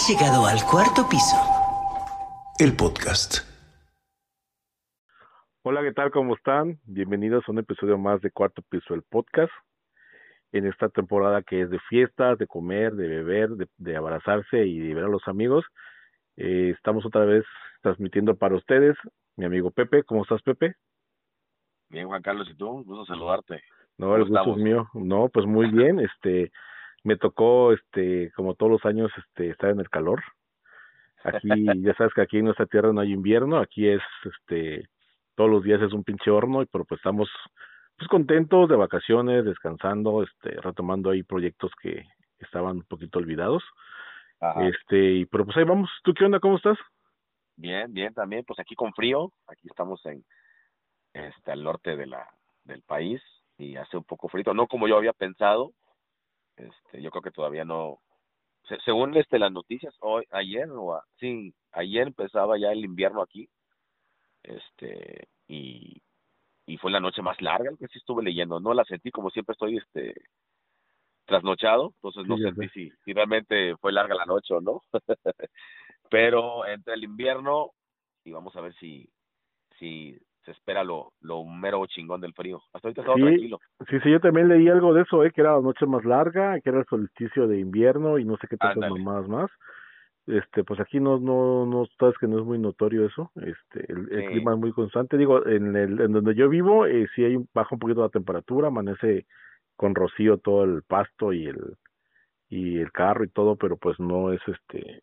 Has llegado al cuarto piso. El podcast. Hola, ¿qué tal? ¿Cómo están? Bienvenidos a un episodio más de Cuarto Piso, el podcast. En esta temporada que es de fiestas, de comer, de beber, de, abrazarse y de ver a los amigos. Eh, estamos otra vez transmitiendo para ustedes. Mi amigo Pepe, ¿cómo estás, Pepe? Bien, Juan Carlos, ¿y tú? Gusto saludarte. No, el gusto es mío. No, pues muy bien. Este, me tocó, este, como todos los años, este, estar en el calor. Aquí, ya sabes que aquí en nuestra tierra no hay invierno. Aquí es, este, todos los días es un pinche horno, pero pues estamos, pues contentos de vacaciones, descansando, este, retomando ahí proyectos que estaban un poquito olvidados. Este, y pero pues ahí vamos. ¿Tú qué onda? ¿Cómo estás? Bien, bien también. Pues aquí con frío. Aquí estamos en, este, al norte de la, del país y hace un poco frío, no como yo había pensado, este, yo creo que todavía no, según este las noticias, hoy, ayer o sí, ayer empezaba ya el invierno aquí, este, y, y fue la noche más larga, que sí estuve leyendo, no la sentí como siempre estoy, este, trasnochado, entonces no sentí si, si realmente fue larga la noche o no, pero entre el invierno y vamos a ver si, si se espera lo, lo mero chingón del frío. Hasta ahorita está tranquilo. Sí, sí, yo también leí algo de eso, ¿eh? que era la noche más larga, que era el solsticio de invierno y no sé qué tantas mamadas más. Este, pues aquí no, no, no, sabes que no es muy notorio eso, este, el, clima es muy constante, digo, en el, en donde yo vivo, eh, sí hay, baja un poquito la temperatura, amanece con rocío todo el pasto y el, y el carro y todo, pero pues no es este,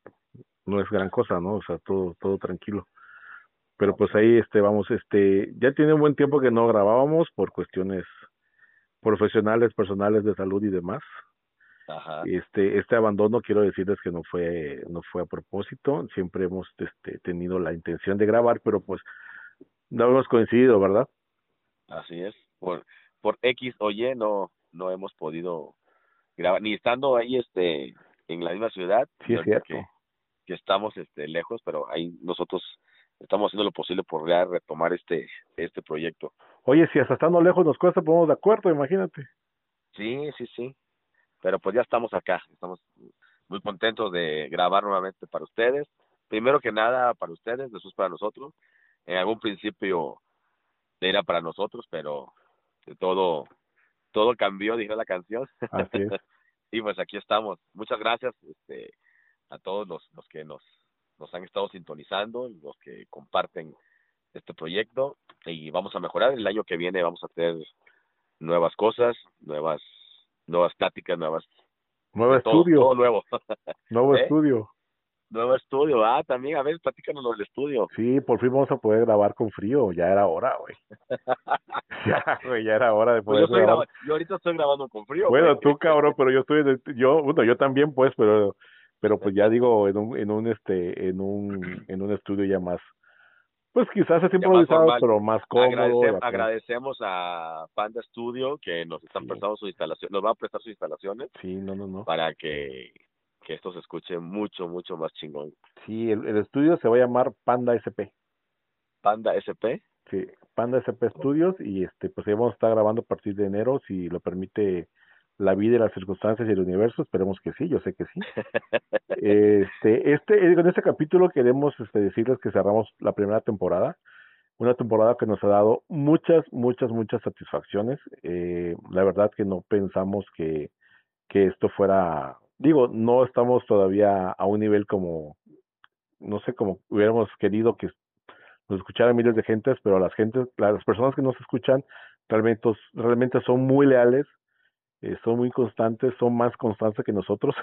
no es gran cosa, ¿no? O sea, todo, todo tranquilo pero pues ahí este vamos este ya tiene un buen tiempo que no grabábamos por cuestiones profesionales personales de salud y demás. Ajá. este este abandono quiero decirles que no fue no fue a propósito. Siempre hemos este tenido la intención de grabar pero pues no hemos coincidido verdad así es. Por por x o y no no hemos podido grabar ni estando ahí este en la misma ciudad sí es cierto. que, que estamos este lejos pero ahí nosotros estamos haciendo lo posible por ya retomar este este proyecto. Oye, si hasta estando lejos nos cuesta, ponemos de acuerdo, imagínate. Sí, sí, sí. Pero pues ya estamos acá, estamos muy contentos de grabar nuevamente para ustedes. Primero que nada para ustedes, después para nosotros. En algún principio era para nosotros, pero todo todo cambió, dijo la canción. Así es. y pues aquí estamos. Muchas gracias este, a todos los, los que nos nos han estado sintonizando, los que comparten este proyecto y vamos a mejorar. El año que viene vamos a tener nuevas cosas, nuevas nuevas pláticas, nuevas nuevo estudio, todo nuevo. Nuevo ¿Eh? estudio. Nuevo estudio, ah, también, a ver, platícanos del estudio. Sí, por fin vamos a poder grabar con frío, ya era hora, güey. ya, güey, ya era hora de pues poder yo, yo ahorita estoy grabando con frío. Bueno, tú, cabrón, pero yo estoy, yo, bueno, yo también, pues, pero pero pues ya digo en un en un este en un en un estudio ya más pues quizás es improvisado pero más cómodo agradecemos a Panda Studio que nos están prestando sus instalaciones nos va a prestar sus instalaciones sí no no no. para que que esto se escuche mucho mucho más chingón. Sí el, el estudio se va a llamar Panda SP Panda SP sí Panda SP Studios y este pues ahí vamos a estar grabando a partir de enero si lo permite la vida y las circunstancias y el universo, esperemos que sí, yo sé que sí. Este, este, en este capítulo queremos este, decirles que cerramos la primera temporada, una temporada que nos ha dado muchas, muchas, muchas satisfacciones. Eh, la verdad que no pensamos que, que esto fuera, digo, no estamos todavía a un nivel como, no sé, como hubiéramos querido que nos escucharan miles de gentes, pero las gentes, las personas que nos escuchan realmente, realmente son muy leales, eh, son muy constantes, son más constantes que nosotros.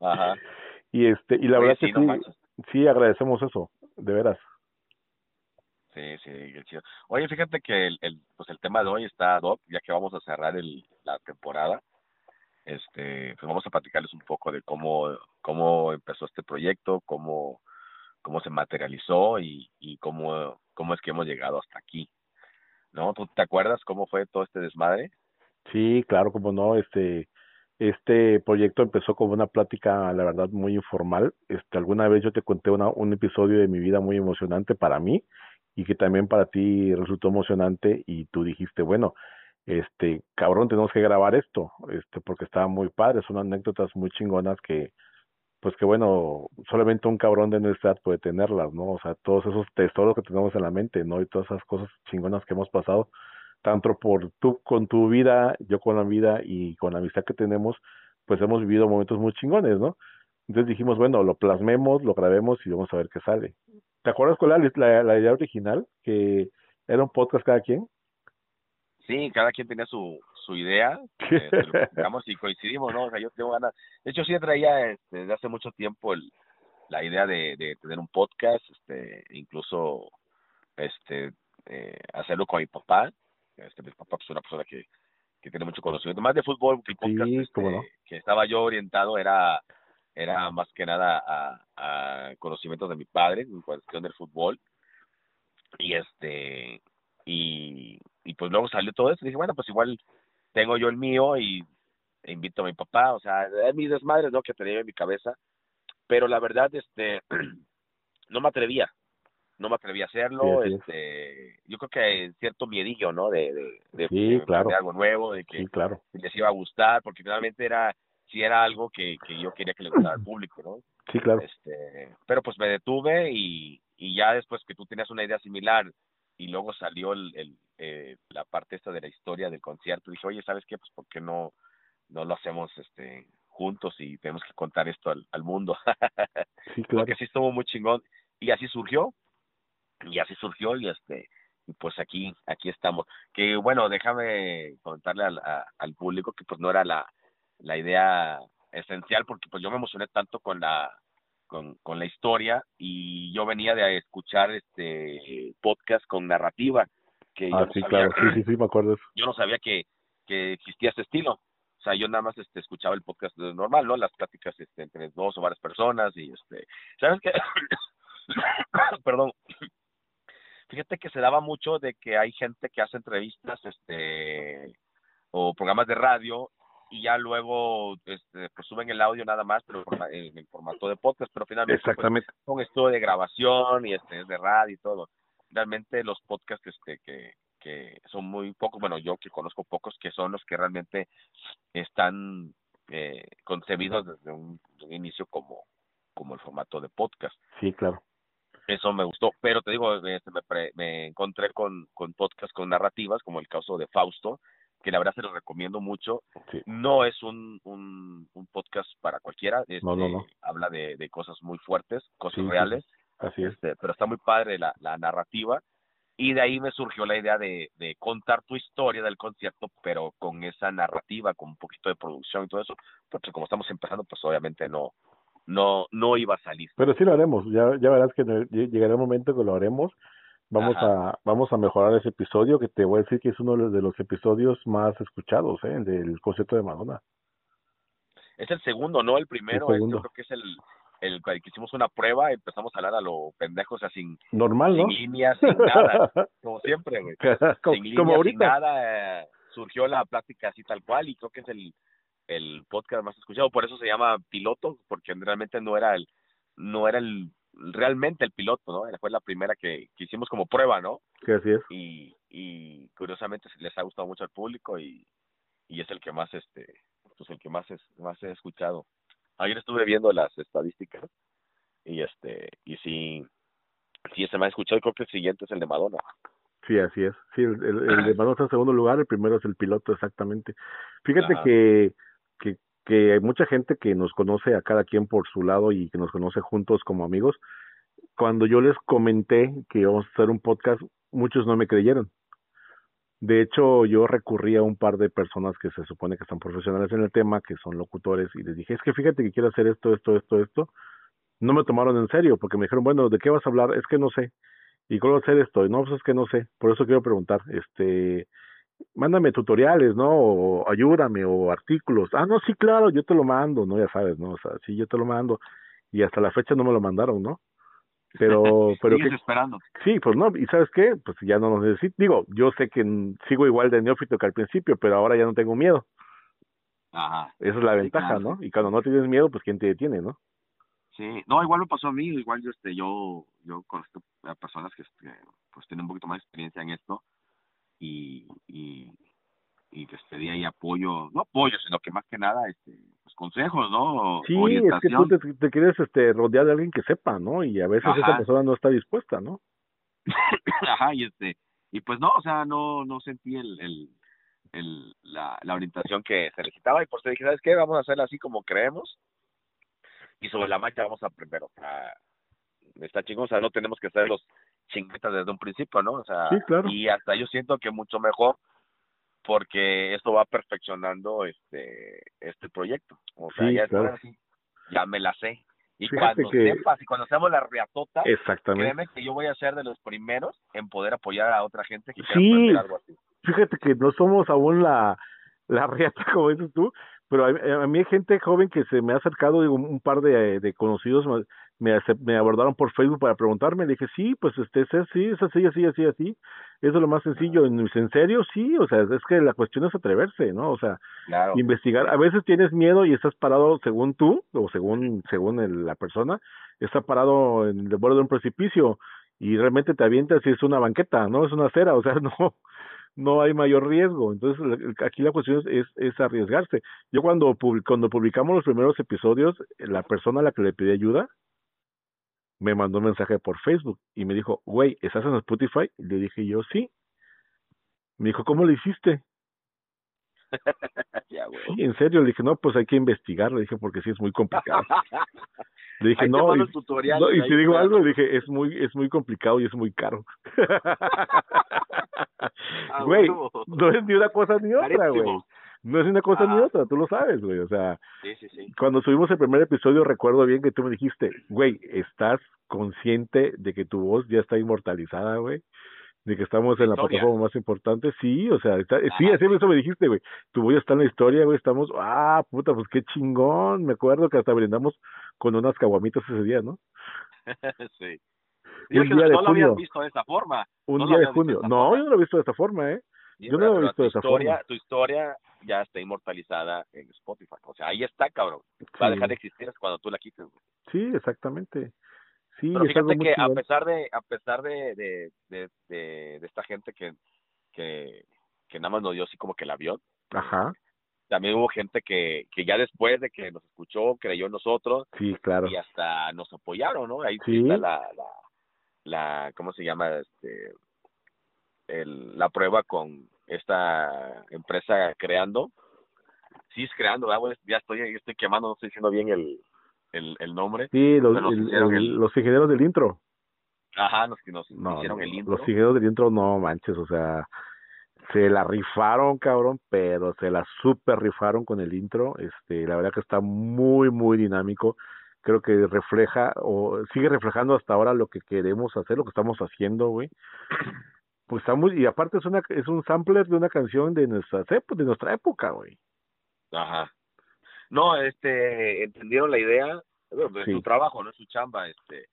Ajá. Y este y la verdad que sí, sí, agradecemos eso, de veras. Sí, sí, chido. Oye, fíjate que el, el, pues el tema de hoy está Doc, ya que vamos a cerrar el, la temporada. Este, pues vamos a platicarles un poco de cómo cómo empezó este proyecto, cómo cómo se materializó y, y cómo cómo es que hemos llegado hasta aquí. ¿No? ¿Tú te acuerdas cómo fue todo este desmadre? Sí, claro, como no, este, este proyecto empezó como una plática, la verdad, muy informal. Este, alguna vez yo te conté una, un episodio de mi vida muy emocionante para mí y que también para ti resultó emocionante y tú dijiste, bueno, este, cabrón, tenemos que grabar esto, este, porque estaba muy padre, son anécdotas muy chingonas que, pues que bueno, solamente un cabrón de nuestra edad puede tenerlas, ¿no? O sea, todos esos tesoros que tenemos en la mente, ¿no? Y todas esas cosas chingonas que hemos pasado, tanto por tú con tu vida, yo con la vida y con la amistad que tenemos, pues hemos vivido momentos muy chingones, ¿no? Entonces dijimos, bueno, lo plasmemos, lo grabemos y vamos a ver qué sale. ¿Te acuerdas cuál era la, idea original? Que era un podcast cada quien. Sí, cada quien tenía su, su idea, eh, digamos, y coincidimos, ¿no? O sea, yo tengo ganas. De hecho, sí traía este, desde hace mucho tiempo el, la idea de, de tener un podcast, este, incluso este, eh, hacerlo con mi papá. Este, mi papá es una persona que, que tiene mucho conocimiento, más de fútbol que podcast este, que estaba yo orientado era era más que nada a, a conocimientos de mi padre en cuestión del fútbol. Y este y, y pues luego salió todo eso y dije bueno pues igual tengo yo el mío y invito a mi papá o sea es mis desmadres no que tenía en mi cabeza. Pero la verdad este no me atrevía no me atrevía a hacerlo este yo creo que cierto miedillo no de de, de, claro. algo nuevo de que claro. les iba a gustar porque finalmente era si era algo que, que yo quería que le gustara al público, ¿no? Sí, claro. Este, pero pues me detuve y, y ya después que tú tenías una idea similar y luego salió el, el eh, la parte esta de la historia del concierto, dije, oye, ¿sabes qué? Pues ¿por qué no, no lo hacemos este juntos y tenemos que contar esto al, al mundo? sí, claro. Porque sí estuvo muy chingón y así surgió y así surgió y este y pues aquí aquí estamos que bueno déjame contarle al, al público que pues no era la la idea esencial porque pues yo me emocioné tanto con la con, con la historia y yo venía de escuchar este podcast con narrativa que ah, sí, claro, sí, sí, sí, me acuerdo. Yo no sabía que, que existía ese estilo. O sea, yo nada más este, escuchaba el podcast normal, ¿no? Las pláticas este, entre dos o varias personas y, este, ¿sabes qué? Perdón. Fíjate que se daba mucho de que hay gente que hace entrevistas, este, o programas de radio y ya luego este, pues suben el audio nada más, pero en el formato de podcast, pero finalmente pues, Exactamente. un estudio de grabación y este de radio y todo. Realmente los podcasts este que que son muy pocos, bueno, yo que conozco pocos que son los que realmente están eh, concebidos desde un, inicio como como el formato de podcast. Sí, claro. Eso me gustó, pero te digo, este, me, me encontré con, con podcasts con narrativas, como el caso de Fausto, que la verdad se lo recomiendo mucho. No es un, un, un, podcast para cualquiera, este, habla de, de cosas muy fuertes, cosas reales, Así es. Este, pero está muy padre la, la narrativa y de ahí me surgió la idea de, de contar tu historia del concierto, pero con esa narrativa, con un poquito de producción y todo eso, porque como estamos empezando, pues obviamente no no no iba a salir. Pero sí lo haremos, ya, ya verás que llegará el momento que lo haremos Vamos a vamos a mejorar ese episodio que te voy a decir que es uno de los episodios más escuchados, ¿eh? Del concierto de Madonna. Es el segundo, no el primero. El yo creo que es el, el que hicimos una prueba, empezamos a hablar a lo pendejos, o sea, sin, Normal, sin líneas, sin nada, como siempre, güey. sin líneas, sin nada, eh, surgió la plática así tal cual y creo que es el, el podcast más escuchado, por eso se llama piloto, porque realmente no era el, no era el realmente el piloto, ¿no? Fue la primera que, que hicimos como prueba, ¿no? Sí, así es. Y, y curiosamente les ha gustado mucho al público y, y es el que más, este, pues el que más, es, más he escuchado. Ayer estuve viendo las estadísticas y este, y sí, sí, ese me ha escuchado y creo que el siguiente es el de Madonna. Sí, así es. Sí, el, el, de Madonna está en segundo lugar, el primero es el piloto, exactamente. Fíjate que, que hay mucha gente que nos conoce a cada quien por su lado y que nos conoce juntos como amigos. Cuando yo les comenté que íbamos a hacer un podcast, muchos no me creyeron. De hecho, yo recurrí a un par de personas que se supone que están profesionales en el tema, que son locutores, y les dije, es que fíjate que quiero hacer esto, esto, esto, esto. No me tomaron en serio, porque me dijeron, bueno, ¿de qué vas a hablar? Es que no sé. ¿Y cómo hacer esto? no, pues es que no sé. Por eso quiero preguntar, este, mándame tutoriales, ¿no? O ayúdame, o artículos. Ah, no, sí, claro, yo te lo mando, ¿no? Ya sabes, ¿no? O sea, sí, yo te lo mando. Y hasta la fecha no me lo mandaron, ¿no? Pero, pero que, esperando. Sí, pues no, y ¿sabes qué? Pues ya no nos necesito. Digo, yo sé que sigo igual de neófito que al principio, pero ahora ya no tengo miedo. Ajá. Esa es la ventaja, ¿no? Y cuando no tienes miedo, pues ¿quién te detiene, no? Sí, no, igual me pasó a mí, igual yo, este, yo, yo conozco a personas que, este, pues tienen un poquito más de experiencia en esto, y, y, y les pedí ahí apoyo, no apoyo, sino que más que nada, este, pues consejos, ¿no? Sí, es que tú te, quieres este, rodear de alguien que sepa, ¿no? Y a veces esa persona no está dispuesta, ¿no? Ajá, y este, y pues no, o sea, no, no sentí el, el, el la, la orientación que se necesitaba y por eso dije, ¿sabes qué? Vamos a hacerlo así como creemos y sobre la marcha vamos a primero, a, está chingón, o sea, no tenemos que ser los chinguetas desde un principio, ¿no? O sea, y hasta yo siento que mucho mejor porque esto va perfeccionando este este proyecto. O sea, ya, ya me la sé. Y cuando sepas y cuando seamos la reatota, Exactamente. créeme que yo voy a ser de los primeros en poder apoyar a otra gente que quiera aprender algo así. Fíjate que no somos aún la, la reata, como dices tú, pero a, mí hay gente joven que se me ha acercado, digo, un par de, de conocidos me, me abordaron por Facebook para preguntarme, le dije, sí, pues este, es así, es así, así, así, así, eso es lo más sencillo, ¿en serio? Sí, o sea, es que la cuestión es atreverse, ¿no? O sea, investigar, a veces tienes miedo y estás parado según tú, o según, según la persona, está parado en el borde de un precipicio y realmente te avientas y es una banqueta, ¿no? Es una acera, o sea, no, no hay mayor riesgo. Entonces, aquí la cuestión es, es, arriesgarse. Yo cuando, cuando publicamos los primeros episodios, la persona a la que le pedí ayuda me mandó un mensaje por Facebook y me dijo, güey, ¿estás en Spotify? Le dije yo, sí. Me dijo, ¿cómo lo hiciste? Sí, en serio, le dije, no, pues hay que investigar, le dije, porque sí es muy complicado. Le dije, no, y, y si digo algo, le dije, es muy, es muy complicado y es muy caro. Ah, güey, no es ni una cosa ni otra, güey. No es ni una cosa ni otra, tú lo sabes, güey. O sea, cuando subimos el primer episodio, recuerdo bien que tú me dijiste, güey, ¿estás consciente de que tu voz ya está inmortalizada, güey? De que estamos en la plataforma más importante, sí, o sea, sí, así eso me dijiste, güey, tu voz está en la historia, güey, estamos, ah, puta, pues qué chingón, me acuerdo que hasta brindamos con unas caguamitas ese día, ¿no? sí. Un día de no junio. lo habías visto de esta forma. Un día de junio. No, yo no lo he visto de esta forma, ¿eh? yo no lo he visto de esta forma. Tu historia ya está inmortalizada en Spotify. O sea, ahí está, cabrón. Va a dejar de existir cuando tú la quites. Sí, exactamente. Sí, Pero fíjate que a pesar de a pesar de de, de, de, esta gente que, que que nada más nos dio así como que el avión. Ajá. También hubo gente que, que ya después de que nos escuchó, creyó en nosotros. Sí, claro. Y hasta nos apoyaron, ¿no? Ahí sí. está la, la, la, ¿cómo se llama? Este, el, la prueba con esta empresa creando. Sí, es creando, ya estoy, estoy quemando, no estoy diciendo bien el, el, el nombre. Sí, los, los ingenieros del intro. Ajá, los que nos hicieron el intro. Los ingenieros del intro, no manches, o sea, se la rifaron, cabrón, pero se la super rifaron con el intro. Este, la verdad que está muy, muy dinámico. Creo que refleja o sigue reflejando hasta ahora lo que queremos hacer, lo que estamos haciendo, güey. Pues está muy, y aparte es una es un sampler de una canción de nuestra de nuestra época, güey. Ajá. No, este, entendieron la idea, de su trabajo, no es su chamba, este,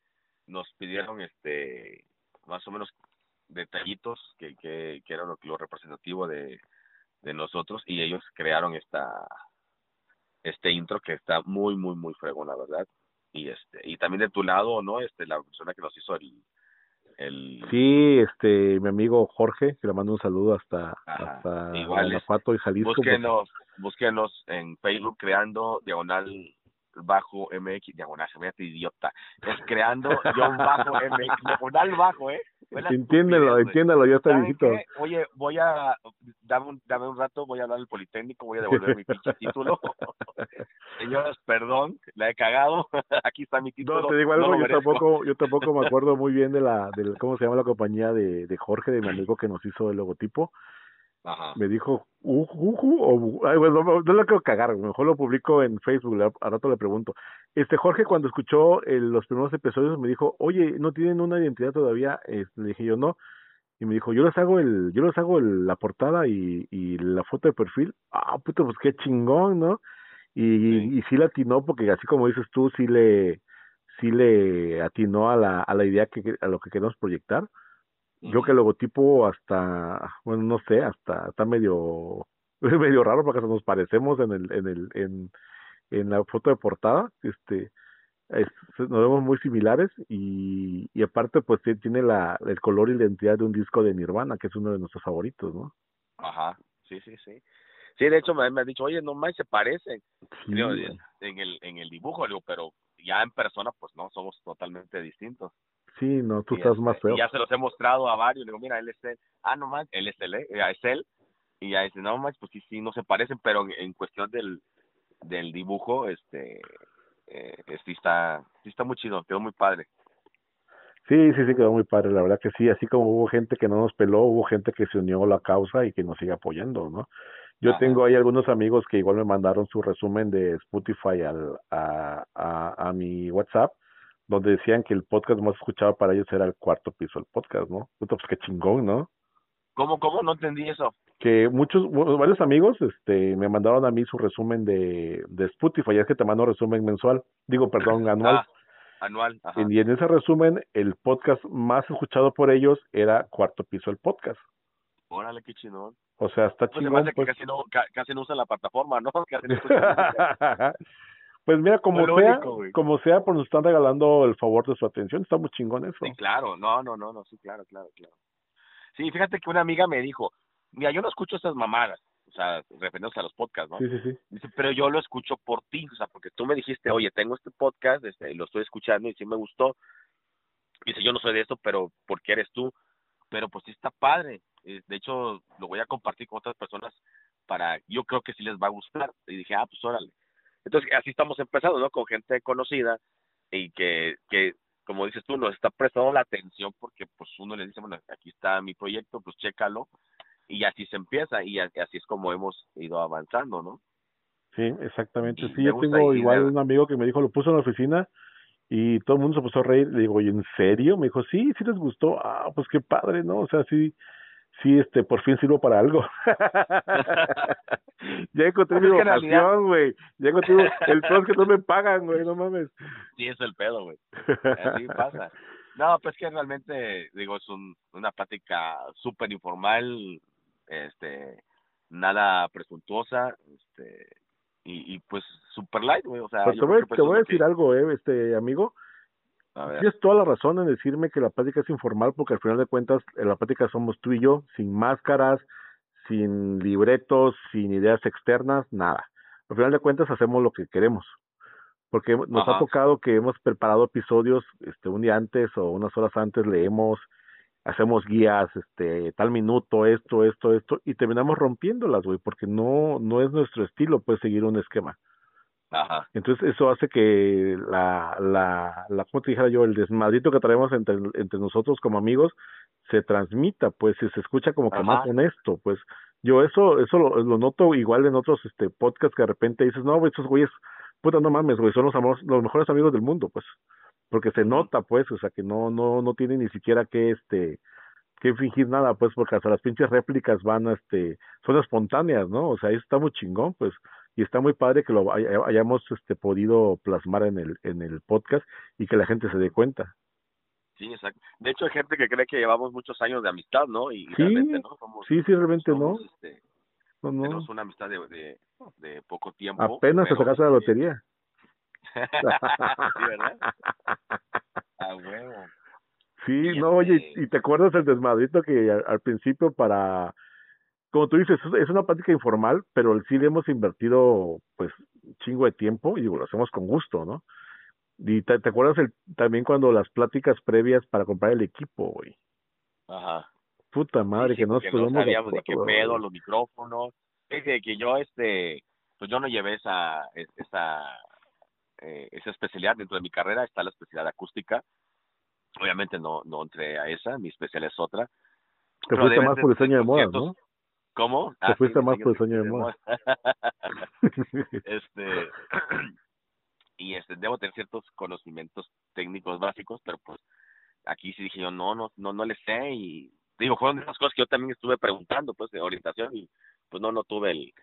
nos pidieron, este, más o menos detallitos que, que, que era lo, lo representativo de, de nosotros y ellos crearon esta, este intro que está muy, muy, muy fregón, la verdad. Y este, y también de tu lado, ¿no? Este, la persona que nos hizo el, el... Sí, este, mi amigo Jorge, que le mando un saludo hasta, hasta Guanajuato y Jalisco. Búsquenos, búsquenos en Facebook creando diagonal bajo MX, diagonal, se me hace idiota, es creando John bajo MX, diagonal bajo, ¿eh? Entiéndelo, entiéndelo, ya está viejito. Oye, voy a, dame un, dame un rato, voy a hablar al Politécnico, voy a devolver mi pinche título. Señoras, perdón, la he cagado, aquí está mi título. No, te digo algo, yo tampoco, yo tampoco me acuerdo muy bien de la, de cómo se llama la compañía de, de Jorge, de mi amigo que nos hizo el logotipo. Me dijo, uh, uh, ay, bueno, no, lo quiero cagar, mejor lo publico en Facebook, a rato le pregunto. Este Jorge cuando escuchó los primeros episodios me dijo, oye, ¿no tienen una identidad todavía? le dije yo, no. Y me dijo, yo les hago el, yo les hago la portada y, y la foto de perfil. Ah, puto, pues qué chingón, ¿no? Y sí. y sí le atinó porque así como dices tú, sí le, sí le atinó a la, a la idea que, a lo que queremos proyectar yo que el logotipo hasta, bueno, no sé, hasta está medio medio raro porque nos parecemos en el en el en, en la foto de portada, este nos vemos muy similares y, y aparte pues tiene la el color y la identidad de un disco de Nirvana que es uno de nuestros favoritos, ¿no? Ajá. sí, sí, sí. Sí, de hecho me, me han dicho, oye, no más se parecen en, el, en el dibujo, digo, pero ya en persona, pues no, somos totalmente distintos. Sí, no, tú estás más este, feo. ya se los he mostrado a varios, digo, mira, él es él, ah, no más, él es él, eh, es él, y ya dice, no más, pues sí, sí, no se parecen, pero en, cuestión del, del dibujo, este, eh, sí está, sí está muy chido, quedó muy padre. Sí, sí, sí, quedó muy padre, la verdad que sí, así como hubo gente que no nos peló, hubo gente que se unió a la causa y que nos sigue apoyando, ¿no? Yo tengo ahí algunos amigos que igual me mandaron su resumen de Spotify al, a, a, a mi WhatsApp, donde decían que el podcast más escuchado para ellos era el cuarto piso del podcast, ¿no? Pues qué chingón, ¿no? ¿Cómo, cómo? No entendí eso. Que muchos, varios amigos este, me mandaron a mí su resumen de, de Spotify, ya es que te mando resumen mensual, digo, perdón, anual. Ah, anual, ajá. Y en ese resumen, el podcast más escuchado por ellos era Cuarto Piso el Podcast. Órale, qué chingón. O sea, está pues chingón. Pues, casi, no, casi no usan la plataforma, ¿no? pues mira, como sea, como sea, pues nos están regalando el favor de su atención. Está muy chingón eso. Sí, claro. No, no, no, no. Sí, claro, claro, claro. Sí, fíjate que una amiga me dijo, mira, yo no escucho estas mamadas, o sea, refiriéndose a los podcasts, ¿no? Sí, sí, sí. Dice, pero yo lo escucho por ti, o sea, porque tú me dijiste, oye, tengo este podcast, este, lo estoy escuchando y sí me gustó. Dice, yo no soy de esto, pero porque eres tú. Pero pues sí está padre. Eh, de hecho, lo voy a compartir con otras personas para, yo creo que sí les va a gustar. Y dije, ah, pues órale. Entonces, así estamos empezando, ¿no? Con gente conocida y que, que como dices tú, nos está prestando la atención porque pues uno le dice, bueno, aquí está mi proyecto, pues chécalo y así se empieza y así es como hemos ido avanzando, ¿no? Sí, exactamente. sí, yo tengo igual un amigo que me dijo, lo puso en la oficina y todo el mundo se puso a reír. Le digo, ¿y en serio? Me dijo, sí, sí les gustó. Ah, pues qué padre, ¿no? O sea, sí, sí, este, por fin sirvo para algo. ya encontré mi vocación, güey. Ya encontré el es que no me pagan, güey, no mames. Sí, es el pedo, güey. Así pasa. No, pues que realmente, digo, es un, una plática súper informal, este, nada presuntuosa, este, y, y pues super light, güey, o sea. Pues te voy, te voy a decir algo, eh, este, amigo. Tienes toda la razón en decirme que la plática es informal porque al final de cuentas en la plática somos tú y yo, sin máscaras, sin libretos, sin ideas externas, nada. Al final de cuentas hacemos lo que queremos. Porque nos ha tocado que hemos preparado episodios este un día antes o unas horas antes leemos, hacemos guías, este tal minuto, esto, esto, esto y terminamos rompiéndolas, güey, porque no no es nuestro estilo pues seguir un esquema. Entonces eso hace que la, la, la, como te dijera yo, el desmadrito que traemos entre, entre nosotros como amigos se transmita, pues, y se escucha como que más honesto, pues. Yo eso, eso lo, lo, noto igual en otros este podcasts que de repente dices, no, güey, estos güeyes, puta, no mames, güey, son los, amigos, los mejores amigos del mundo, pues. Porque se nota, pues, o sea, que no, no, no tiene ni siquiera que, este, que fingir nada, pues, porque hasta las pinches réplicas van, este, son espontáneas, ¿no? O sea, eso está muy chingón, pues y está muy padre que lo hayamos este podido plasmar en el en el podcast y que la gente se dé cuenta. Sí, exacto. De hecho, hay gente que cree que llevamos muchos años de amistad, ¿no? Y, sí, realmente no. sí, sí, realmente no. Este, no, no. Tenemos una amistad de, de, poco tiempo. Apenas se sacaste la lotería. sí, ¿verdad? A huevo. Sí, no, oye, este y te acuerdas el desmadrito que al principio para como tú dices, es una práctica informal, pero sí le hemos invertido pues chingo de tiempo y digo, lo hacemos con gusto, ¿no? Y te, acuerdas el, también cuando las pláticas previas para comprar el equipo, güey. Ajá. Puta madre, que no no sabíamos de, qué pedo, los micrófonos. Es que yo, este, pues yo no llevé esa, esa, eh, esa especialidad dentro de mi carrera, está la especialidad acústica. Obviamente no, no entré a esa, mi especialidad es otra. Te fuiste más por diseño de moda, ¿no? ¿Cómo? Te ah, fuiste más por el sueño de moda. este, y este, debo tener ciertos conocimientos técnicos básicos, pero pues aquí sí dije yo, no, no, no, no le sé y digo, fueron de las cosas que yo también estuve preguntando, pues, de orientación y pues no, no tuve el,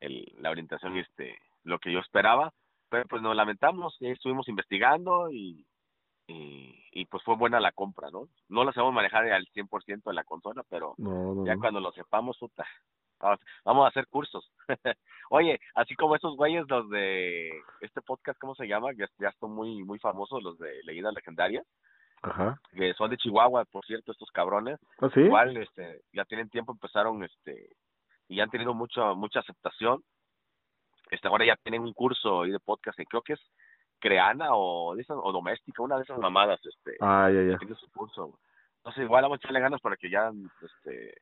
el, la orientación, este, lo que yo esperaba, pero pues nos lamentamos, estuvimos investigando y y, pues fue buena la compra, ¿no? No la sabemos manejar al 100% de la consola, pero ya cuando lo sepamos, puta, vamos a hacer cursos. Oye, así como esos güeyes, los de este podcast, ¿cómo se llama? Ya, ya son muy, muy famosos, los de Leyendas Legendarias. Ajá. Que son de Chihuahua, por cierto, estos cabrones. ¿Ah, sí? Igual, este, ya tienen tiempo, empezaron, este, y han tenido mucha mucha aceptación. Este, ahora ya tienen un curso de podcast, y creo que es Creana o, o Doméstica, una de esas mamadas. Este, ah, ya, ya. Tiene su curso. Entonces, igual vamos a echarle ganas para que ya este,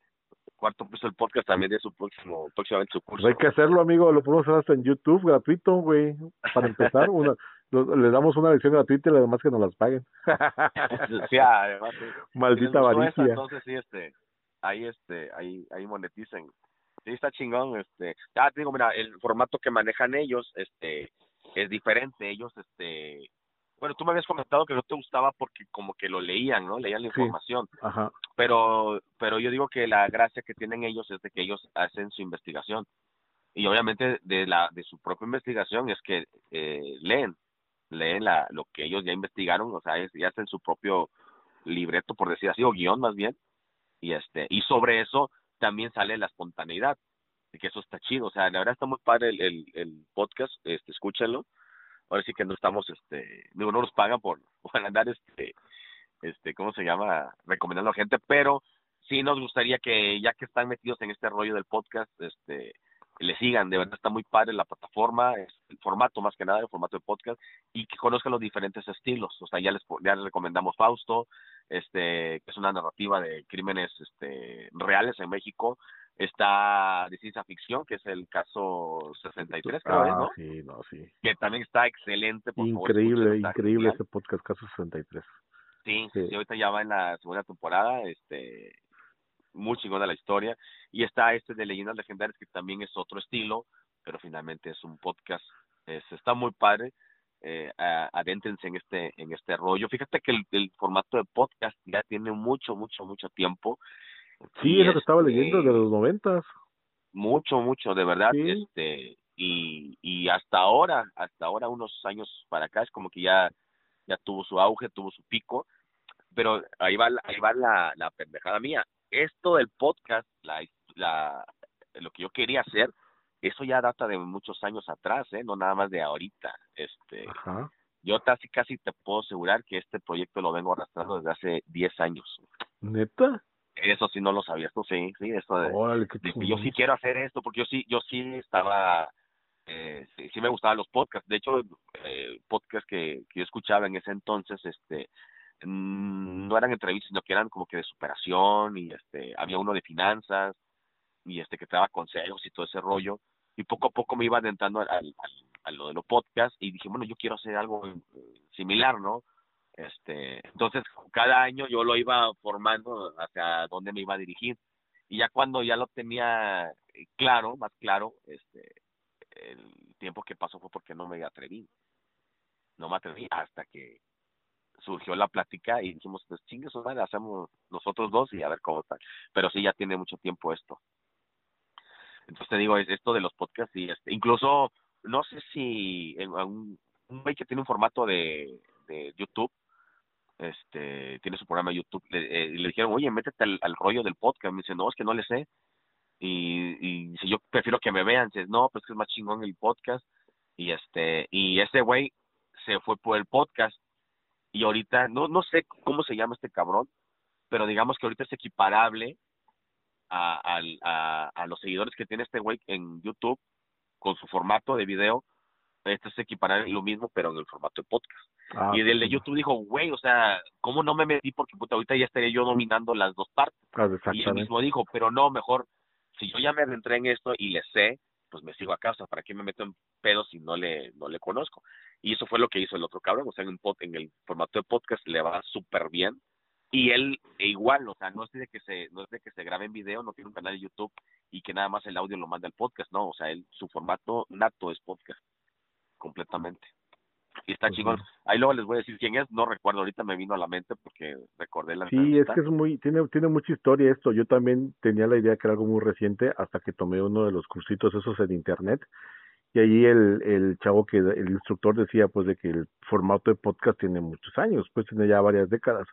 cuarto piso el podcast también de su próximo, próximamente su curso. Pues hay que hacerlo, amigo, lo podemos hacer hasta en YouTube, gratuito, güey. Para empezar, una, le damos una lección gratuita y lo demás que nos las paguen. sí, además, Maldita avaricia. Entonces, sí, este, ahí, este, ahí, ahí moneticen. Sí, está chingón, este. Ya te digo, mira, el formato que manejan ellos, este, es diferente. Ellos, este, bueno, tú me habías comentado que no te gustaba porque como que lo leían, ¿no? Leían la información. Ajá. Pero, pero yo digo que la gracia que tienen ellos es de que ellos hacen su investigación. Y obviamente de la de su propia investigación es que eh, leen, leen la, lo que ellos ya investigaron, o sea, es, y hacen su propio libreto, por decir así, o guion más bien. Y este, y sobre eso también sale la espontaneidad, que eso está chido. O sea, la verdad está muy padre el, el, podcast, este, escúchenlo ahora sí que no estamos, este, digo, no nos pagan por, por andar, este, este, ¿cómo se llama? Recomendando a gente, pero sí nos gustaría que ya que están metidos en este rollo del podcast, este, le sigan, de verdad está muy padre la plataforma, el formato más que nada, el formato de podcast, y que conozcan los diferentes estilos. O sea, ya les, ya les recomendamos Fausto, este, que es una narrativa de crímenes este, reales en México, está de ciencia ficción, que es el caso 63, creo, ah, ¿no? Sí, no, sí. Que también está excelente. Por increíble, increíble ese podcast, caso 63. Sí, sí, ahorita ya va en la segunda temporada, este, muy chingona la historia. Y está este de Leyendas Legendarias, que también es otro estilo, pero finalmente es un podcast, es, está muy padre. Eh, adéntrense en este en este rollo. Fíjate que el, el formato de podcast ya tiene mucho, mucho, mucho tiempo Sí, eso que estaba leyendo de los noventas. Mucho, mucho, de verdad. Este, y, y hasta ahora, hasta ahora, unos años para acá, es como que ya, ya tuvo su auge, tuvo su pico. Pero ahí va, ahí va la, la pendejada mía. Esto del podcast, la, la, lo que yo quería hacer, eso ya data de muchos años atrás, ¿eh? No nada más de ahorita. Este, Yo casi, casi te puedo asegurar que este proyecto lo vengo arrastrando desde hace 10 años. ¿Neta? Eso sí no lo sabías tú, sí, sí, eso de, yo sí quiero hacer esto, porque yo sí, yo sí estaba, eh, sí, me gustaban los podcasts. De hecho, eh, podcasts que, que yo escuchaba en ese entonces, este, mm, no eran entrevistas, sino que eran como que de superación y este, había uno de finanzas y este que te daba consejos y todo ese rollo. Y poco a poco me iba adentrando al, al, a lo de los podcasts y dije, bueno, yo quiero hacer algo eh, similar, ¿no? Este, entonces, cada año yo lo iba formando hacia dónde me iba a dirigir. Y ya cuando ya lo tenía claro, más claro, este, el tiempo que pasó fue porque no me atreví. No me atreví hasta que surgió la plática y dijimos, pues chingue su madre, hacemos nosotros dos y a ver cómo tal. Pero sí, ya tiene mucho tiempo esto. Entonces te digo, es esto de los podcasts y este, incluso, no sé si un, un que tiene un formato de, de YouTube, este tiene su programa de YouTube le, eh, le dijeron oye métete al, rollo del podcast me dice no es que no le sé y, y si yo prefiero que me vean dice no pues que es más chingón el podcast y este y ese güey se fue por el podcast. Y ahorita no no sé cómo se llama este cabrón pero digamos que ahorita es equiparable a, a, a los seguidores que tiene este güey en YouTube con su formato de video este es equiparar lo mismo, pero en el formato de podcast. Ah, y el de YouTube dijo, güey, o sea, ¿cómo no me metí? Porque puta, ahorita ya estaría yo dominando las dos partes. Y él mismo dijo, pero no, mejor, si yo ya me adentré en esto y le sé, pues me sigo a casa, ¿para qué me meto en pedos si no le, no le conozco? Y eso fue lo que hizo el otro cabrón, o sea, en, un pod, en el formato de podcast le va súper bien. Y él e igual, o sea, no es de que se no es de que se grabe en video, no tiene un canal de YouTube y que nada más el audio lo manda al podcast, no, o sea, él su formato nato es podcast completamente. Y está chingón. Ahí luego les voy a decir quién es, no recuerdo, ahorita me vino a la mente porque recordé la Sí, es que es muy, tiene, tiene mucha historia esto. Yo también tenía la idea que era algo muy reciente hasta que tomé uno de los cursitos esos en internet. Y ahí el, el chavo que, el instructor decía pues de que el formato de podcast tiene muchos años, pues tiene ya varias décadas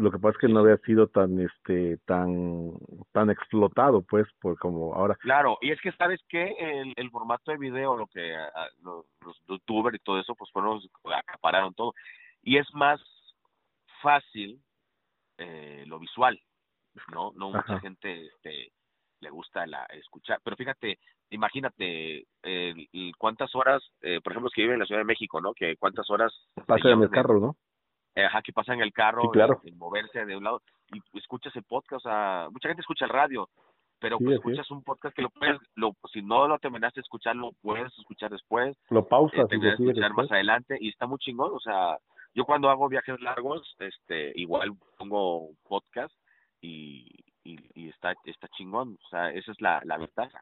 lo que pasa es que no había sido tan este tan tan explotado pues por como ahora claro y es que sabes que el, el formato de video lo que los, youtubers y todo eso pues fueron acapararon todo y es más fácil eh, lo visual no no mucha gente este le gusta la escuchar. Pero fíjate, imagínate eh, cuántas horas, eh, por ejemplo, los que viven en la Ciudad de México, ¿no? Que cuántas horas... Pasa en el carro, ¿no? Eh, ajá, que pasa en el carro, claro. en, moverse de un lado, y escuchas el podcast, o sea, mucha gente escucha el radio, pero pues escuchas un podcast que lo puedes, lo, si no lo terminaste de escuchar, lo puedes escuchar después. Lo pausas y lo escuchar más adelante, y está muy chingón, o sea, yo cuando hago viajes largos, este, igual pongo podcast y, y, está, está chingón, o sea, esa es la, la ventaja.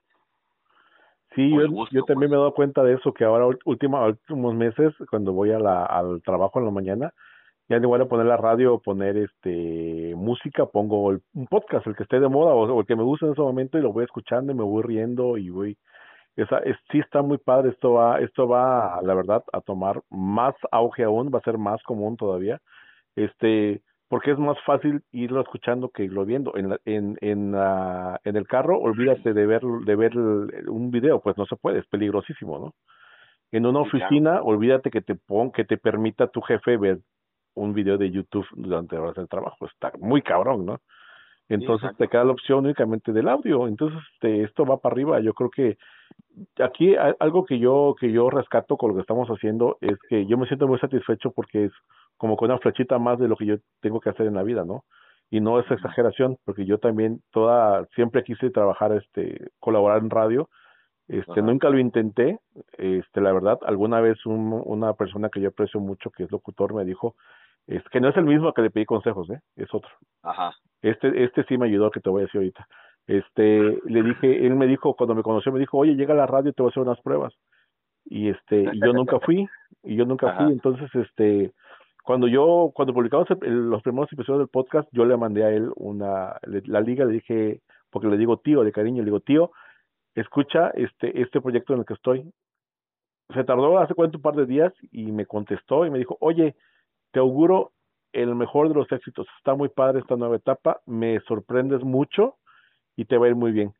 Sí, yo, yo también pues. me he dado cuenta de eso, que ahora última, últimos meses, cuando voy a la, al trabajo en la mañana, ya en lugar de poner la radio o poner este música, pongo un podcast, el que esté de moda o, el que me gusta en ese momento y lo voy escuchando y me voy riendo y voy esa es, sí está muy padre, esto va esto va la verdad a tomar más auge aún, va a ser más común todavía. Este, porque es más fácil irlo escuchando que irlo viendo. En, en, en, en el carro, olvídate de ver, de ver un video, pues no se puede, es peligrosísimo, ¿no? En una oficina, olvídate que te pon, que te permita tu jefe ver un video de YouTube durante horas del trabajo, está muy cabrón, ¿no? Entonces te queda la opción únicamente del audio, entonces este, esto va para arriba, yo creo que aquí algo que yo que yo rescato con lo que estamos haciendo es que yo me siento muy satisfecho porque es como con una flechita más de lo que yo tengo que hacer en la vida, ¿no? Y no es exageración, porque yo también toda siempre quise trabajar este colaborar en radio, este nunca lo intenté, este la verdad, alguna vez un, una persona que yo aprecio mucho que es locutor me dijo, es que no es el mismo que le pedí consejos, ¿eh? Es otro. Ajá. Este, este sí me ayudó, que te voy a decir ahorita. Este, le dije, él me dijo, cuando me conoció, me dijo, oye, llega a la radio, te voy a hacer unas pruebas. Y este, y yo nunca fui, y yo nunca fui, entonces, este, cuando yo, cuando publicamos los primeros episodios del podcast, yo le mandé a él una, la liga, le dije, porque le digo tío, de cariño, le digo, tío, escucha este, este proyecto en el que estoy. Se tardó hace cuánto un par de días y me contestó y me dijo, oye, te auguro el mejor de los éxitos. Está muy padre esta nueva etapa, me sorprendes mucho y te va a ir muy bien.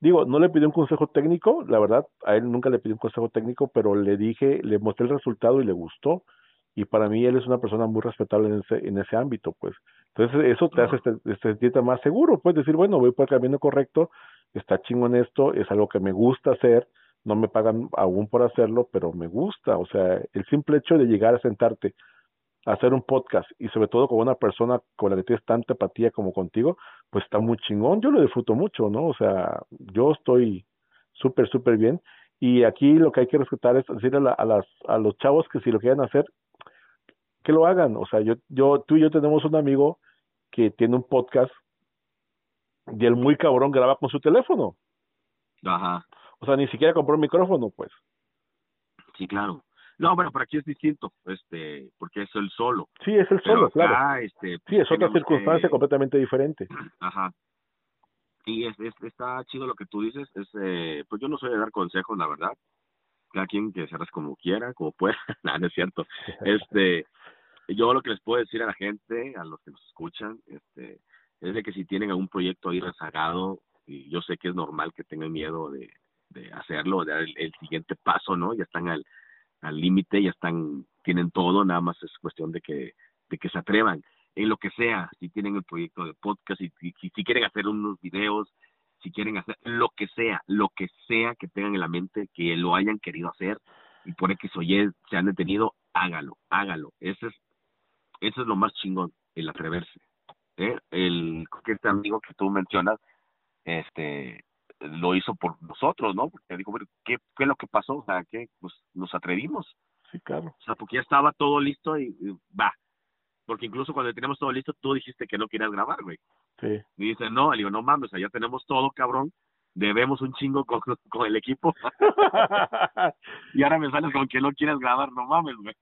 Digo, no le pidió un consejo técnico, la verdad, a él nunca le pidió un consejo técnico, pero le dije, le mostré el resultado y le gustó. Y para mí él es una persona muy respetable en ese, en ese ámbito, pues. Entonces eso te hace este, sentirte más seguro, puedes decir, bueno, voy por el camino correcto, está chingón esto, es algo que me gusta hacer, no me pagan aún por hacerlo, pero me gusta, o sea, el simple hecho de llegar a sentarte hacer un podcast y sobre todo con una persona con la que tienes tanta empatía como contigo, pues está muy chingón. Yo lo disfruto mucho, ¿no? O sea, yo estoy súper, súper bien. Y aquí lo que hay que respetar es decirle a, a, las, a los chavos que si lo quieren hacer, que lo hagan. O sea, yo, yo, tú y yo tenemos un amigo que tiene un podcast y el muy cabrón graba con su teléfono. Ajá. O sea, ni siquiera compró un micrófono, pues. Sí, claro. No, bueno, pero aquí es distinto, este, porque es el solo. Sí, es el solo, claro. Este, sí, es otra circunstancia completamente diferente. Ajá. Y es, está chido lo que tú dices, es, eh, pues yo no soy de dar consejos, la verdad. Cada quien que se como quiera, como pueda, nada, no es cierto. Este, yo lo que les puedo decir a la gente, a los que nos escuchan, este, es de que si tienen algún proyecto ahí rezagado, y yo sé que es normal que tengan miedo de, de hacerlo, de dar el siguiente paso, ¿no? Ya están al, límite, ya están, tienen todo, nada más es cuestión de que, de que se atrevan en lo que sea, si tienen el proyecto de podcast, si, si, quieren hacer unos videos, si quieren hacer lo que sea, lo que sea que tengan en la mente, que lo hayan querido hacer y por X o Y se han detenido, hágalo, hágalo. Ese es, eso es lo más chingón, el atreverse. ¿eh? El que este amigo que tú mencionas, este, lo hizo por nosotros, ¿no? Porque dijo, ¿qué fue lo que pasó? O sea, que pues nos atrevimos. Sí, claro. O sea, porque ya estaba todo listo y, va. Porque incluso cuando teníamos todo listo, tú dijiste que no querías grabar, güey. Sí. Y dice, no, le digo, no mames, o sea, ya tenemos todo, cabrón. Debemos un chingo con, con el equipo. y ahora me sales con que no quieres grabar, no mames, güey.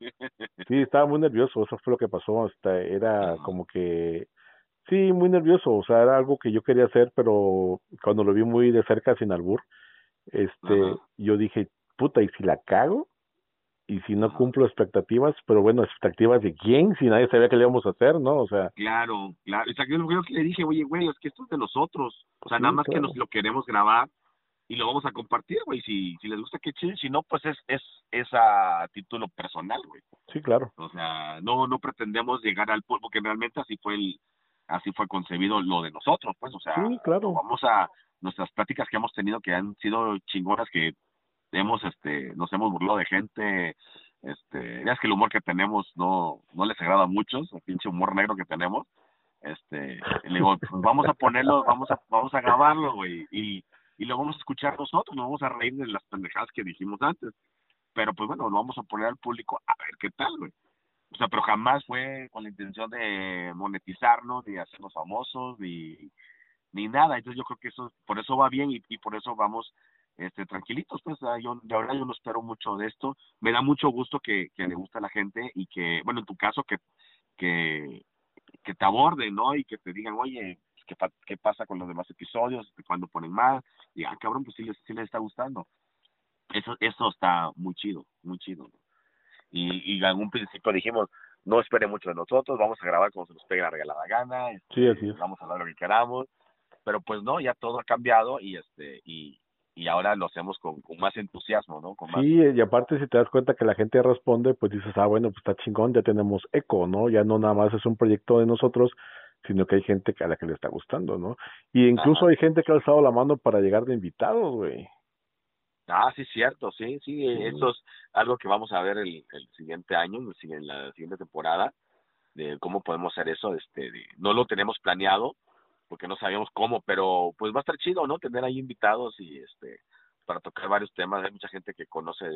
sí, estaba muy nervioso, eso fue lo que pasó. Hasta era como que Sí, muy nervioso, o sea, era algo que yo quería hacer, pero cuando lo vi muy de cerca sin albur, este, yo dije, puta, ¿y si la cago? Y si no cumplo expectativas, pero bueno, expectativas de quién, si nadie sabía qué le íbamos a hacer, ¿no? O sea. Claro, claro, exacto, yo que le dije, oye, güey, es que esto es de nosotros, o sea, nada más que nos lo queremos grabar y lo vamos a compartir, güey, si, si les gusta, que chido, si no, pues es, es, es a título personal, güey. Sí, claro. O sea, no, no pretendemos llegar al polvo, que realmente así fue el, así fue concebido lo de nosotros, pues, o sea, claro. vamos a, nuestras pláticas que hemos tenido que han sido chingonas que hemos este nos hemos burlado de gente este ya es que el humor que tenemos no no les agrada a muchos el pinche humor negro que tenemos este le digo pues vamos a ponerlo vamos a vamos a grabarlo güey y y lo vamos a escuchar nosotros nos vamos a reír de las pendejadas que dijimos antes pero pues bueno lo vamos a poner al público a ver qué tal güey. O sea pero jamás fue con la intención de monetizarnos ni hacernos famosos ni ni nada entonces yo creo que eso por eso va bien y, y por eso vamos este, tranquilitos, pues yo, de verdad yo no espero mucho de esto. Me da mucho gusto que, que le guste a la gente y que, bueno, en tu caso, que, que, que te aborden, ¿no? Y que te digan, oye, ¿qué, qué pasa con los demás episodios? ¿Cuándo ponen más? Y, ah, cabrón, pues sí les, sí les está gustando. Eso, eso está muy chido, muy chido. Y, y en un principio dijimos, no espere mucho de nosotros, vamos a grabar como se nos pegue la regalada gana, sí, así es. vamos a hablar lo que queramos, pero pues no, ya todo ha cambiado y este y, y ahora lo hacemos con, con más entusiasmo, ¿no? Con más... Sí, y aparte si te das cuenta que la gente responde, pues dices, ah, bueno, pues está chingón, ya tenemos eco, ¿no? Ya no nada más es un proyecto de nosotros, sino que hay gente a la que le está gustando, ¿no? Y incluso hay gente que ha alzado la mano para llegar de invitados, güey. Ah, sí, cierto, sí, sí, eso es algo que vamos a ver el, el siguiente año, en la siguiente temporada, de cómo podemos hacer eso, este, de, no lo tenemos planeado, porque no sabíamos cómo, pero pues va a estar chido, ¿no? Tener ahí invitados y este para tocar varios temas, hay mucha gente que conoce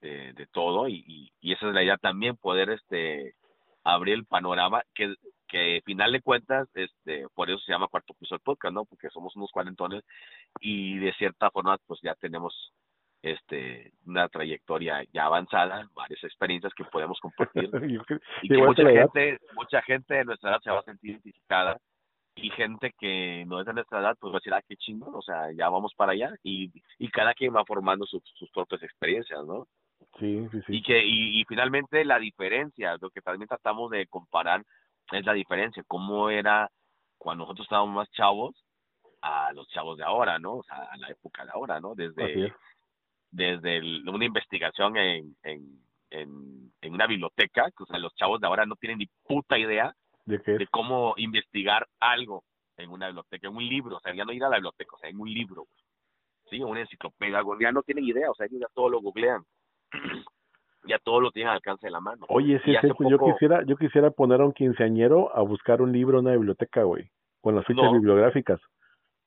de, de, todo y, y, esa es la idea también, poder este abrir el panorama, que, que final de cuentas, este, por eso se llama Cuarto Piso el Podcast, ¿no? Porque somos unos cuarentones y de cierta forma pues ya tenemos este una trayectoria ya avanzada, varias experiencias que podemos compartir y que mucha gente, mucha gente de nuestra edad se va a sentir identificada y gente que no es de nuestra edad, pues va a decir, ah, qué chingón, o sea, ya vamos para allá, y, y cada quien va formando sus, sus propias experiencias, ¿no? Sí, sí, sí. Y que, y, y finalmente la diferencia, lo que también tratamos de comparar es la diferencia, cómo era cuando nosotros estábamos más chavos a los chavos de ahora, ¿no? O sea, a la época de ahora, ¿no? Desde, desde el, una investigación en, en, en, en una biblioteca, que, o sea, los chavos de ahora no tienen ni puta idea ¿De cómo investigar algo en una biblioteca, en un libro, o sea, ya no ir a la biblioteca, o sea, en un libro, sí, una enciclopedia, ya no tienen idea, o sea, ya todo lo googlean, ya todo lo tienen al alcance de la mano. Oye, sí, es yo quisiera, yo quisiera poner a un quinceañero a buscar un libro en una biblioteca, güey, con las fichas bibliográficas.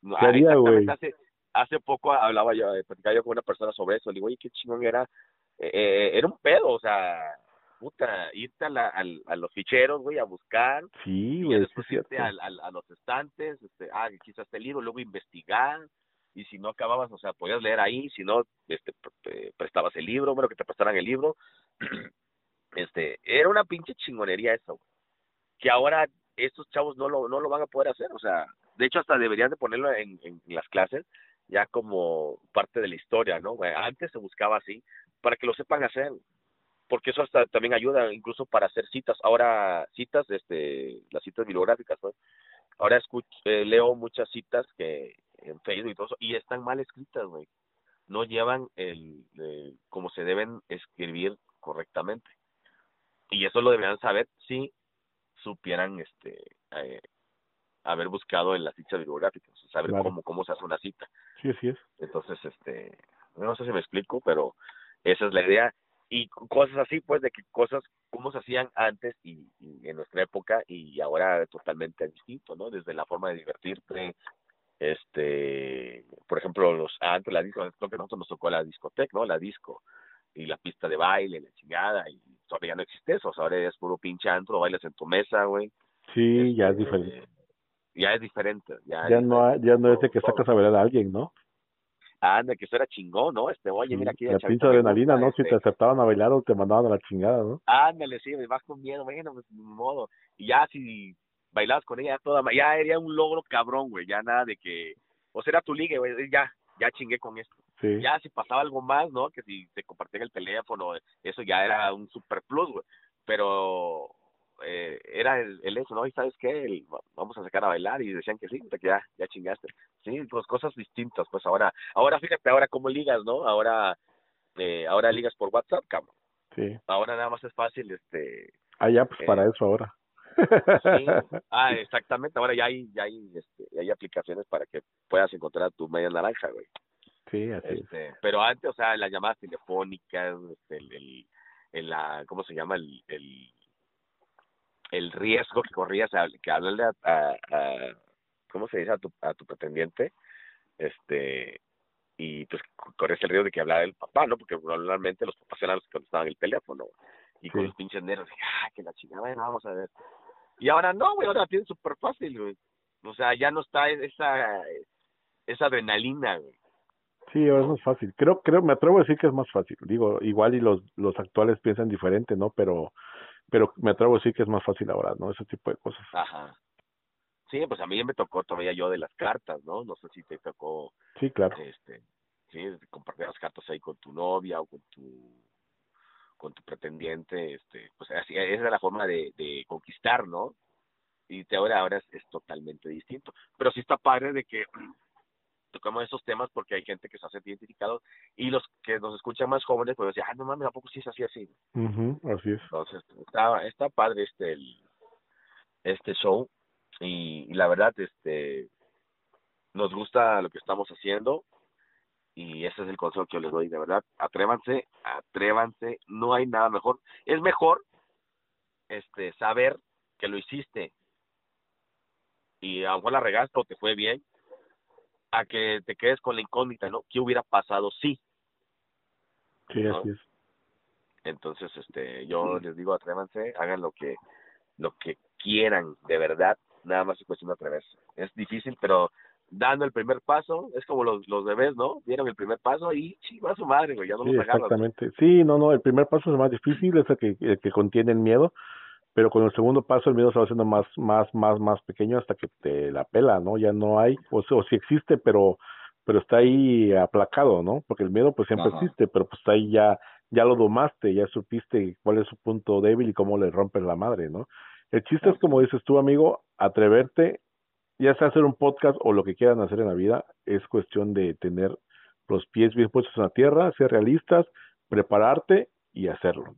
No, ¿Qué haría, güey? Hace, hace poco hablaba yo, eh, platicaba yo con una persona sobre eso, le digo, oye, qué chingón era, eh, eh, era un pedo, o sea, puta, irte a, la, a, los ficheros, güey, a buscar. Sí, güey. Después irte a, a, los estantes, este, ah, quizás este libro, luego investigar. Y si no acababas, o sea, podías leer ahí, si no, este, prestabas el libro, bueno, que te prestaran el libro. este, era una pinche chingonería eso, Que ahora estos chavos no lo, no lo van a poder hacer, o sea, de hecho hasta deberían de ponerlo en, en las clases ya como parte de la historia, ¿no? Antes se buscaba así, para que lo sepan hacer porque eso hasta también ayuda incluso para hacer citas. Ahora, citas, este, las citas bibliográficas, ¿no? Ahora escucho, eh, leo muchas citas que en Facebook y todo eso, y están mal escritas, güey. No llevan el, como se deben escribir correctamente. Y eso lo deberían saber si supieran, este, eh, haber buscado en las citas bibliográficas, saber cómo, cómo se hace una cita. Sí, así es. Entonces, este, no sé si me explico, pero esa es la idea y cosas así, pues, de que cosas como se hacían antes y, en nuestra época y ahora totalmente distinto, ¿no? Desde la forma de divertirte, este, por ejemplo, los antes la disco, creo que nosotros nos tocó la discoteca, ¿no? La disco y la pista de baile, la chingada, y ya no existe eso, ahora es puro pinche antro, bailas en tu mesa, güey. Sí, ya es este, diferente. Ya es diferente. Ya, ya no, ya no es de que sacas a ver a alguien, ¿no? Anda, que eso era chingón, ¿no? Este, oye, mira aquí. La pinche adrenalina, ¿no? Si te este aceptaban a bailar o te mandaban a la chingada, ¿no? Ándale, sí, me vas con miedo, bueno, pues, modo. Y ya si bailabas con ella toda, ya era un logro cabrón, güey, ya nada de que, o sea, era tu ligue, güey, ya, ya chingué con esto. Sí. Ya si pasaba algo más, ¿no? Que si te compartían el teléfono, eso ya era un super plus, güey. Pero eh, era el, el, eso, ¿no? Y sabes qué, vamos a sacar a bailar y decían que sí, que ya, ya chingaste. Sí, pues cosas distintas, pues ahora, ahora fíjate, ahora como ligas, ¿no? Ahora, eh, ahora ligas por WhatsApp, cabrón. Sí. Ahora nada más es fácil, este. Ah, ya, pues para eh, eso ahora. Sí. Ah, exactamente. Ahora ya hay, ya hay, este, hay aplicaciones para que puedas encontrar tu media naranja, güey. Sí, así este, Pero antes, o sea, las llamadas telefónicas, este, el, el, la, ¿cómo se llama? El, el, el riesgo que corrías a, que hablarle a, a, ¿cómo se dice? A tu, a tu pretendiente, este, y pues corres el riesgo de que hablara el papá, ¿no? Porque normalmente los papás eran los que contestaban el teléfono, y con los pinches nervios, ah, que la chingada, bueno, vamos a ver. Y ahora no, güey, ahora la tienen súper fácil, güey. O sea, ya no está esa, esa adrenalina, güey. Sí, ahora es más fácil. Creo, creo, me atrevo a decir que es más fácil. Digo, igual y los, los actuales piensan diferente, ¿no? Pero, pero me atrevo a decir que es más fácil ahora, ¿no? Ese tipo de cosas. Ajá. Sí, pues a mí me tocó todavía yo de las cartas, ¿no? No sé si te tocó. Sí, claro. Este, sí, compartir las cartas ahí con tu novia o con tu con tu pretendiente, este, pues así, esa es la forma de, de conquistar, ¿no? Y te ahora, ahora es, es, totalmente distinto. Pero sí está padre de que tocamos esos temas porque hay gente que se hace identificado y los que nos escuchan más jóvenes pues decir, ah, no mames, ¿a poco sí es así así? así es. Entonces, está, está padre este, el, este show y, la verdad este nos gusta lo que estamos haciendo y ese es el consejo que yo les doy de verdad atrévanse atrévanse no hay nada mejor es mejor este saber que lo hiciste y a lo mejor la regaste o te fue bien a que te quedes con la incógnita no qué hubiera pasado si sí así es entonces este yo les digo atrévanse hagan lo que lo que quieran de verdad nada más es cuestión de atreverse. Es difícil, pero dando el primer paso, es como los, los bebés, ¿no? Dieron el primer paso y sí, va su madre, güey, ya no sí, los Exactamente. Sí, no, no, el primer paso es más difícil, es el que, el que contiene el miedo, pero con el segundo paso el miedo se va haciendo más, más, más, más pequeño hasta que te la pela, ¿no? Ya no hay, o, o si existe, pero pero está ahí aplacado, ¿no? Porque el miedo pues siempre existe, pero pues está ahí ya, ya lo domaste, ya supiste cuál es su punto débil y cómo le rompes la madre, ¿no? El chiste es, como dices tú, amigo, atreverte, ya sea hacer un podcast o lo que quieran hacer en la vida, es cuestión de tener los pies bien puestos en la tierra, ser realistas, prepararte y hacerlo.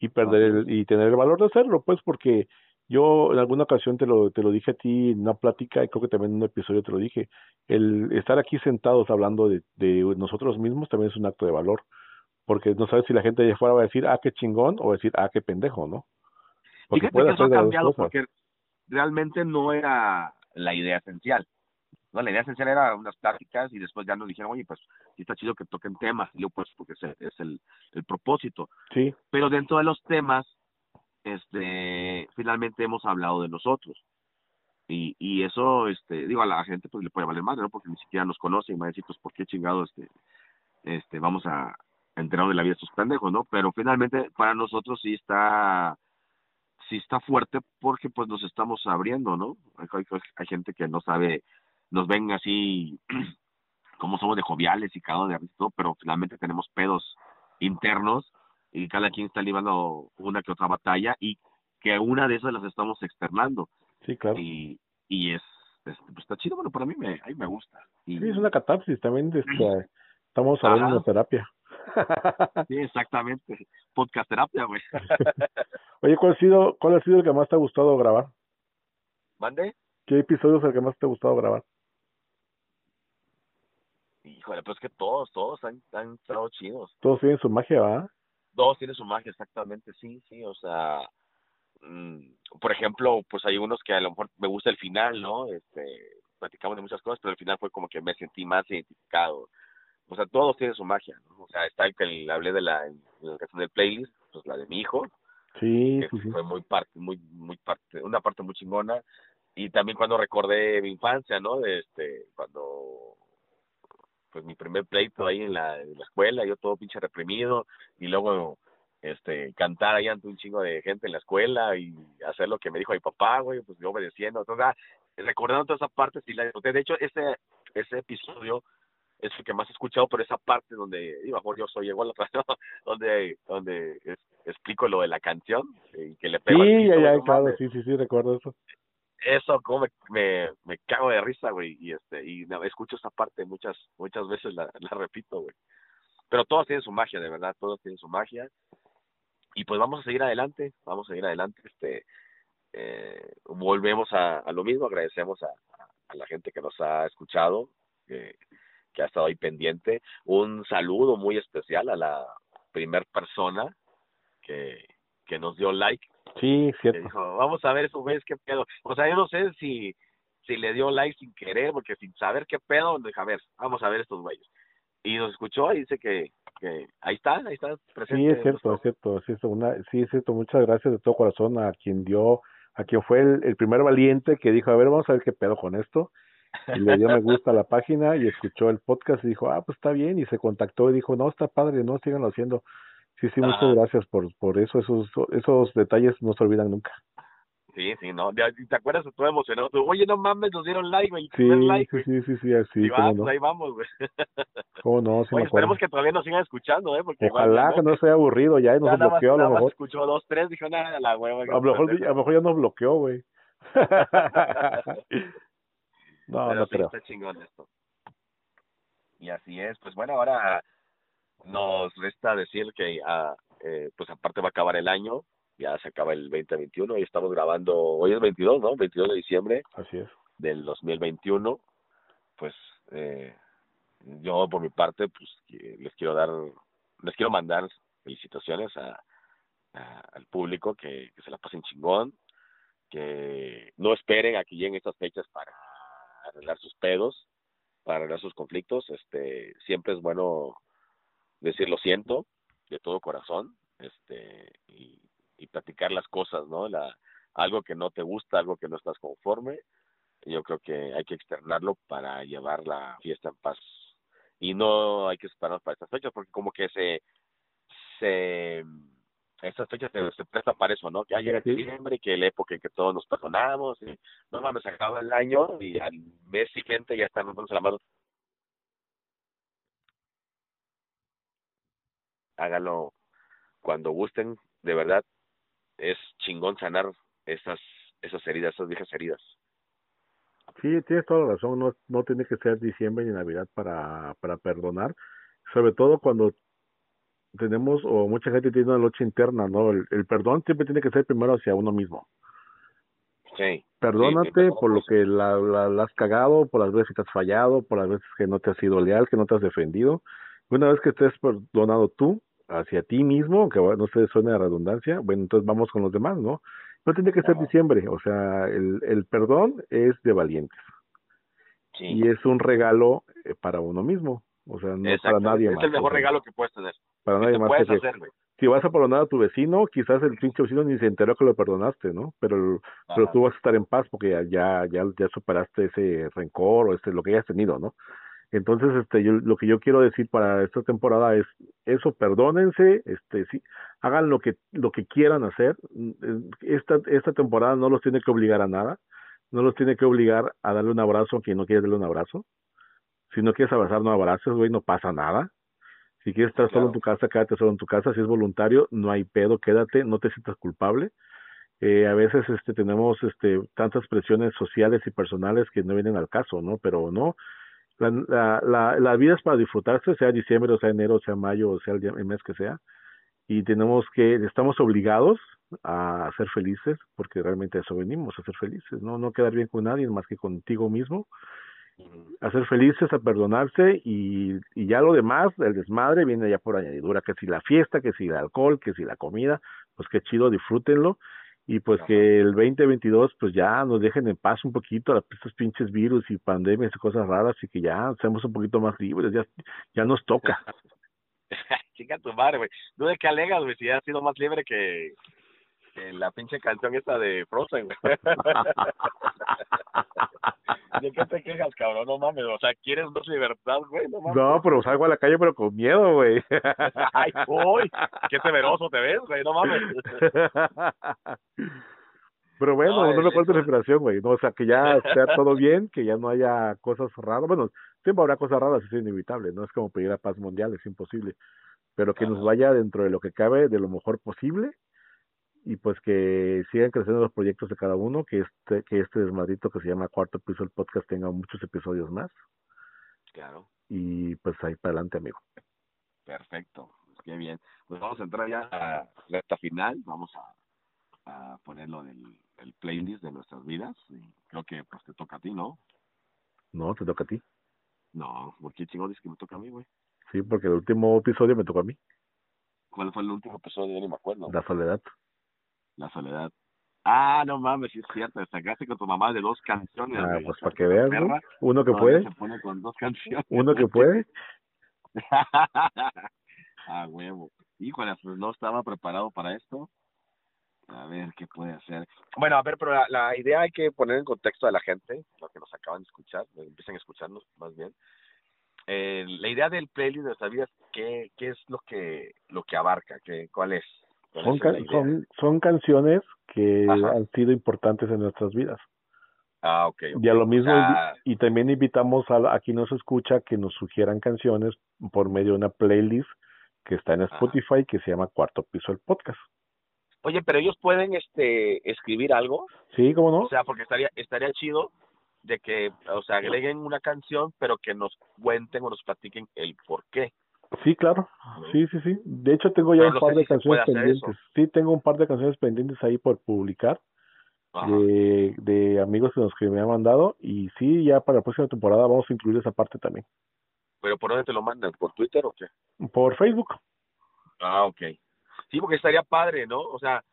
Y perder el, y tener el valor de hacerlo, pues, porque yo en alguna ocasión te lo, te lo dije a ti en una plática, y creo que también en un episodio te lo dije, el estar aquí sentados hablando de, de nosotros mismos también es un acto de valor, porque no sabes si la gente allá afuera va a decir, ah, qué chingón, o decir, ah, qué pendejo, ¿no? Fíjate que eso ha cambiado porque realmente no era la idea esencial. No, la idea esencial era unas pláticas y después ya nos dijeron, oye, pues sí está chido que toquen temas. Y yo, pues, porque es, es el, el propósito. Sí. Pero dentro de los temas, este, finalmente hemos hablado de nosotros. Y, y eso, este, digo, a la gente pues le puede valer madre, ¿no? Porque ni siquiera nos conoce y me va a decir, pues, ¿por qué chingados, este, este, vamos a enterar de la vida de estos pendejos, ¿no? Pero finalmente, para nosotros sí está sí está fuerte porque pues nos estamos abriendo, ¿no? Hay, hay, gente que no sabe, nos ven así como somos de joviales y cada de todo, pero finalmente tenemos pedos internos y cada quien está librando una que otra batalla y que una de esas las estamos externando. Sí, claro. Y, y es, pues está chido, bueno, para mí me, me gusta. Y, sí, es una catarsis, también este, estamos hablando de terapia. Sí, exactamente. Podcast terapia, güey. Oye, ¿cuál ha sido, cuál ha sido el que más te ha gustado grabar? ¿Mande? ¿Qué episodio es el que más te ha gustado grabar? Híjole, pues que todos, todos han, han estado chidos. Todos tienen su magia, ¿va? Todos tienen su magia, exactamente, sí, sí, o sea, mmm, por ejemplo, pues hay unos que a lo mejor me gusta el final, ¿no? Este, platicamos de muchas cosas, pero el final fue como que me sentí más identificado o sea, todos tienen su magia, ¿no? O sea, está el que hablé de la, canción del playlist, pues la de mi hijo, sí, que fue muy parte, muy, muy parte, una parte muy chingona, y también cuando recordé mi infancia, ¿no? De este, cuando, pues mi primer pleito ahí en la, en la escuela, yo todo pinche reprimido, y luego, este, cantar ahí ante un chingo de gente en la escuela y hacer lo que me dijo mi papá, güey, pues yo obedeciendo, entonces, ah, recordando toda esa parte, sí la de hecho, ese, ese episodio es el que más he escuchado por esa parte donde, digo, yo soy igual otra donde, donde explico lo de la canción y que le pego Sí, ya, ya, claro, sí, sí, sí, recuerdo eso. Eso, como me, me, cago de risa, güey, y este, y escucho esa parte muchas, muchas veces la, repito, güey. Pero todos tienen su magia, de verdad, todos tienen su magia. Y pues vamos a seguir adelante, vamos a seguir adelante, este, eh, volvemos a, lo mismo, agradecemos a, a, la gente que nos ha escuchado, que, que ha estado ahí pendiente. Un saludo muy especial a la primer persona que, que nos dio like. Sí, cierto. Dijo, vamos a ver esos güeyes qué pedo. O sea, yo no sé si, si le dio like sin querer, porque sin saber qué pedo, dijo, a ver, vamos a ver estos güeyes. Y nos escuchó y dice que, que ahí está, ahí está presente. Sí, es cierto, es cierto, es cierto, una, sí, es cierto. Muchas gracias de todo corazón a quien dio, a quien fue el, el primer valiente que dijo, a ver, vamos a ver qué pedo con esto y le dio me gusta a la página y escuchó el podcast y dijo, ah, pues está bien, y se contactó y dijo, no, está padre, no, síganlo haciendo. Sí, sí, muchas gracias por, por eso, esos, esos detalles no se olvidan nunca. Sí, sí, no, ¿te acuerdas? Estuvo emocionado. Oye, no mames, nos dieron like, güey. Sí, like, sí, sí, sí, así. Y va, pues ahí vamos, güey. ¿Cómo no? Sí Oye, esperemos que todavía nos sigan escuchando, ¿eh? Porque Ojalá que no sea aburrido ya y nos bloqueó a lo mejor. escuchó dos, tres, dijo nada, la hueva. A lo mejor, a lo mejor ya nos bloqueó, güey. no, Pero no sí, creo. está chingón esto. Y así es, pues bueno, ahora nos resta decir que ah, eh, pues aparte va a acabar el año, ya se acaba el 2021 y estamos grabando, hoy es 22, ¿no? 22 de diciembre Así es. del 2021. Pues eh, yo por mi parte, pues les quiero dar, les quiero mandar felicitaciones a, a- al público, que, que se la pasen chingón, que no esperen a que lleguen estas fechas para arreglar sus pedos, para arreglar sus conflictos. Este, siempre es bueno decir lo siento de todo corazón, este, y, y platicar las cosas, ¿no? La, algo que no te gusta, algo que no estás conforme, yo creo que hay que externarlo para llevar la fiesta en paz. Y no hay que esperarnos para estas fechas, porque como que se, se, estas fechas se, se presta para eso, ¿no? Que ya llega diciembre, que la época en que todos nos perdonamos, y no mames, acaba el año y al mes siguiente ya están dándonos la mano. Hágalo cuando gusten, de verdad, es chingón sanar esas, esas heridas, esas viejas heridas. Sí, tienes toda la razón, no, no tiene que ser diciembre ni Navidad para, para perdonar, sobre todo cuando tenemos o mucha gente tiene una lucha interna, ¿no? El, el perdón siempre tiene que ser primero hacia uno mismo. Sí. Perdónate sí, por lo que la, la, la has cagado, por las veces que has fallado, por las veces que no te has sido leal, que no te has defendido. Una vez que estés perdonado tú hacia ti mismo, que no se suene a redundancia, bueno, entonces vamos con los demás, ¿no? No tiene que ser diciembre, o sea, el, el perdón es de valientes Sí. y es un regalo eh, para uno mismo, o sea, no para nadie es más. el mejor o sea, regalo que puedes tener. para nadie más. puedes que- hacer, si vas a perdonar a tu vecino, quizás el pinche vecino ni se enteró que lo perdonaste, ¿no? Pero, pero tú vas a estar en paz porque ya, ya, ya, superaste ese rencor o este, lo que hayas tenido, ¿no? Entonces, este, yo, lo que yo quiero decir para esta temporada es eso, perdónense, este, sí, hagan lo que, lo que quieran hacer. Esta, esta temporada no los tiene que obligar a nada, no los tiene que obligar a darle un abrazo a quien no quiere darle un abrazo. Si no quieres abrazar, no abraces, güey, no pasa nada. Si quieres estar solo en tu casa, quédate solo en tu casa. Si es voluntario, no hay pedo, quédate, no te sientas culpable. Eh, a veces este, tenemos este, tantas presiones sociales y personales que no vienen al caso, ¿no? Pero no, la, la, la, vida es para disfrutarse, sea diciembre, o sea enero, o sea mayo, o sea el, mes que sea. Y tenemos que, estamos obligados a ser felices, porque realmente a eso venimos, a ser felices, ¿no? No quedar bien con nadie más que contigo mismo a ser felices, a perdonarse y, y ya lo demás, el desmadre viene ya por añadidura, que si la fiesta, que si el alcohol, que si la comida, pues qué chido, disfrútenlo y pues Ajá. que el 2022 pues ya nos dejen en paz un poquito a estos pinches virus y pandemias y cosas raras y que ya seamos un poquito más libres, ya, ya nos toca. Chica tu madre, güey. ¿Tú de qué alegas, güey? Si has sido más libre que, que la pinche canción esta de Frozen, güey. ¿De qué te quejas, cabrón? No mames, o sea, ¿quieres más libertad, güey? No mames. No, pero salgo a la calle pero con miedo, güey. Ay, uy, qué severoso te ves, güey, no mames. Pero bueno, No, no, cortes eso- respiración, güey. No, o sea, que ya esté todo bien, que ya no haya cosas raras. Bueno, siempre habrá cosas raras, es inevitable. No es como pedir la paz mundial, es imposible. Pero que nos vaya dentro de lo que cabe, de lo mejor posible. Y pues que sigan creciendo los proyectos de cada uno, que este, que este desmadrito que se llama Cuarto Piso el Podcast tenga muchos episodios más. Claro, Y pues ahí para adelante, amigo. perfecto. Qué bien. Pues vamos a entrar ya a la recta final. Vamos a a ponerlo del el playlist de nuestras vidas y creo que pues te toca a ti, ¿no? No, te toca a ti. No, ¿por qué chingón es que me toca a mí, güey? Sí, porque el último episodio me tocó a mí. ¿Cuál fue el último episodio? Yo ni me acuerdo. La soledad. La soledad. Ah, no mames, sí es cierto, sacaste con tu mamá de dos canciones. Ah, pues para que veas, ¿no? Uno que puede. Se pone con dos canciones. Uno que puede. ah, huevo. Híjole, pues no estaba preparado para esto. A ver qué puede hacer. Bueno, a ver, pero la, idea hay que poner en contexto a la gente, lo que nos acaban de escuchar, empiecen a escucharnos más bien. Eh, la idea del playlist de vidas, ¿qué, qué es lo que lo que abarca? ¿Qué, ¿Cuál es? Son, son, canciones que han sido importantes en nuestras vidas. Ah, ok. Y a lo mismo, y también invitamos a, a quien nos escucha que nos sugieran canciones por medio de una playlist que está en Spotify que se llama Cuarto Piso el Podcast. Oye, pero ellos pueden este escribir algo. Sí, ¿cómo no? O sea, porque estaría estaría chido de que, o sea, agreguen una canción, pero que nos cuenten o nos platiquen el por qué. Sí, claro. Sí, sí, sí. De hecho, tengo ya un par de canciones pendientes. Sí, tengo un par de canciones pendientes ahí por publicar. De, de amigos que nos que me han mandado. Y sí, ya para la próxima temporada vamos a incluir esa parte también. ¿Pero por dónde te lo mandan? ¿Por Twitter o qué? Por Facebook. Ah, ok. Sí, porque estaría padre, ¿no? O sea,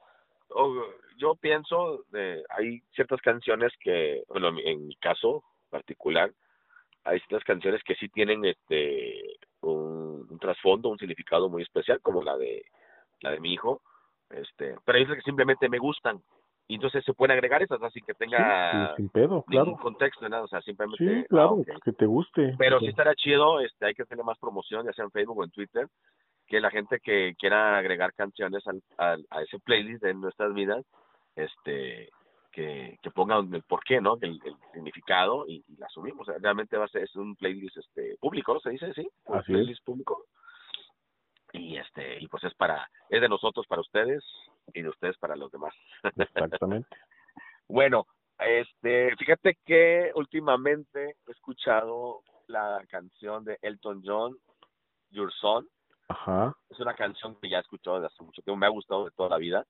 yo pienso, de, hay ciertas canciones que, bueno, en mi caso particular, hay ciertas canciones que sí tienen este un, trasfondo, un significado muy especial, como la de la de mi hijo, este, pero otras que simplemente me gustan. Y entonces se pueden agregar esas así que tenga sin pedo, claro. contexto nada o sea simplemente sí claro que te guste. Pero sí estará chido este hay que tener más promoción ya sea en Facebook o en Twitter que la gente que quiera agregar canciones al, a ese playlist de nuestras vidas, este, que, que pongan el porqué, ¿no? El, el significado y, la subimos. realmente va a ser es un playlist este público. Se dice así, un playlist público. Y este y pues es para es de nosotros para ustedes y de ustedes para los demás. Exactamente. bueno, este, fíjate que últimamente he escuchado la canción de Elton John, Your Son, Ajá. Es una canción que ya he escuchado desde hace mucho tiempo, me ha gustado de toda la vida.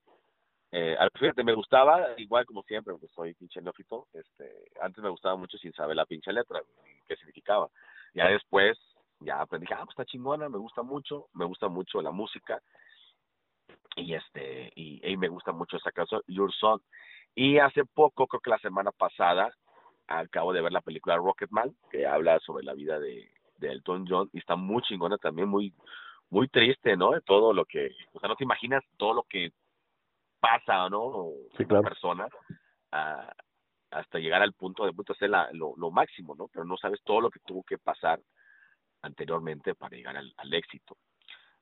Eh, fíjate, me gustaba, igual como siempre, porque soy pinche neófito, este, antes me gustaba mucho sin saber la pinche letra, qué significaba. Ya después, ya aprendí, ah, pues está chingona, me gusta mucho, me gusta mucho la música, y este, y, y me gusta mucho esa canción, Your Son. Y hace poco, creo que la semana pasada, acabo de ver la película Rocketman, que habla sobre la vida de, de Elton John, y está muy chingona también, muy, muy triste, ¿no? De todo lo que, o sea, no te imaginas todo lo que pasa, ¿no? Sí, claro. persona hasta llegar al punto de punto ser la, lo, lo, máximo, ¿no? Pero no sabes todo lo que tuvo que pasar anteriormente para llegar al, al éxito.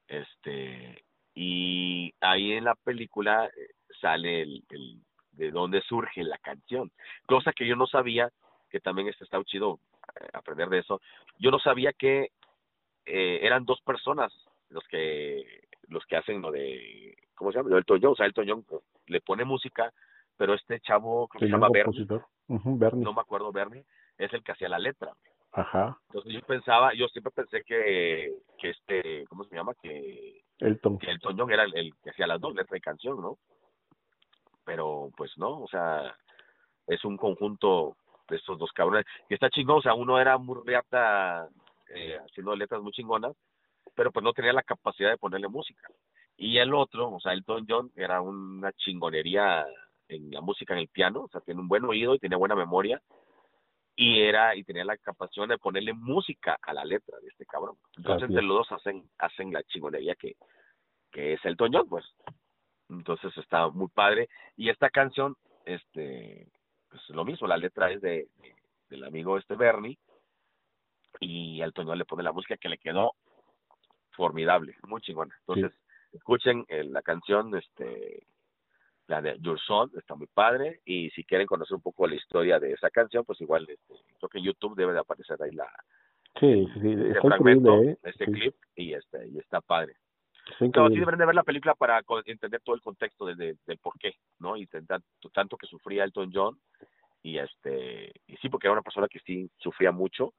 Este, y ahí en la película eh, sale el, el, de dónde surge la canción, cosa que yo no sabía, que también este está chido eh, aprender de eso. Yo no sabía que eh, eran dos personas los que los que hacen lo de ¿cómo se llama? Elton John, o sea, Elton John le pone música, pero este chavo que se llama Bernie, no me acuerdo Bernie, es el que hacía la letra. Ajá. Entonces yo pensaba, yo siempre pensé que que este, ¿cómo se llama? Que Elton, que Elton John era el, que hacía las dos letras y canción, ¿no? Pero pues no, o sea, es un conjunto de estos dos cabrones. Y está chingón, o sea, uno era muy reata eh, haciendo letras muy chingonas pero pues no tenía la capacidad de ponerle música. Y el otro, o sea, Elton John era una chingonería en la música, en el piano, o sea, tiene un buen oído y tenía buena memoria y era y tenía la capacidad de ponerle música a la letra de este cabrón. Entonces entre los dos hacen hacen la chingonería que que es Elton John, pues. Entonces está muy padre y esta canción este pues lo mismo, la letra es de, del amigo este Bernie y Elton John le pone la música que le quedó formidable, muy chingona. Entonces, escuchen eh, la canción, este, la de Your Son, está muy padre, y si quieren conocer un poco la historia de esa canción, pues igual, este, creo que en YouTube debe de aparecer ahí la, sí, sí, este fragmento, ¿eh? este clip, y este, y está padre. No, sí deben de ver la película para entender todo el contexto del, del por qué, ¿no? Y tanto, tanto que sufría Elton John, y este, y sí, porque era una persona que sí sufría mucho,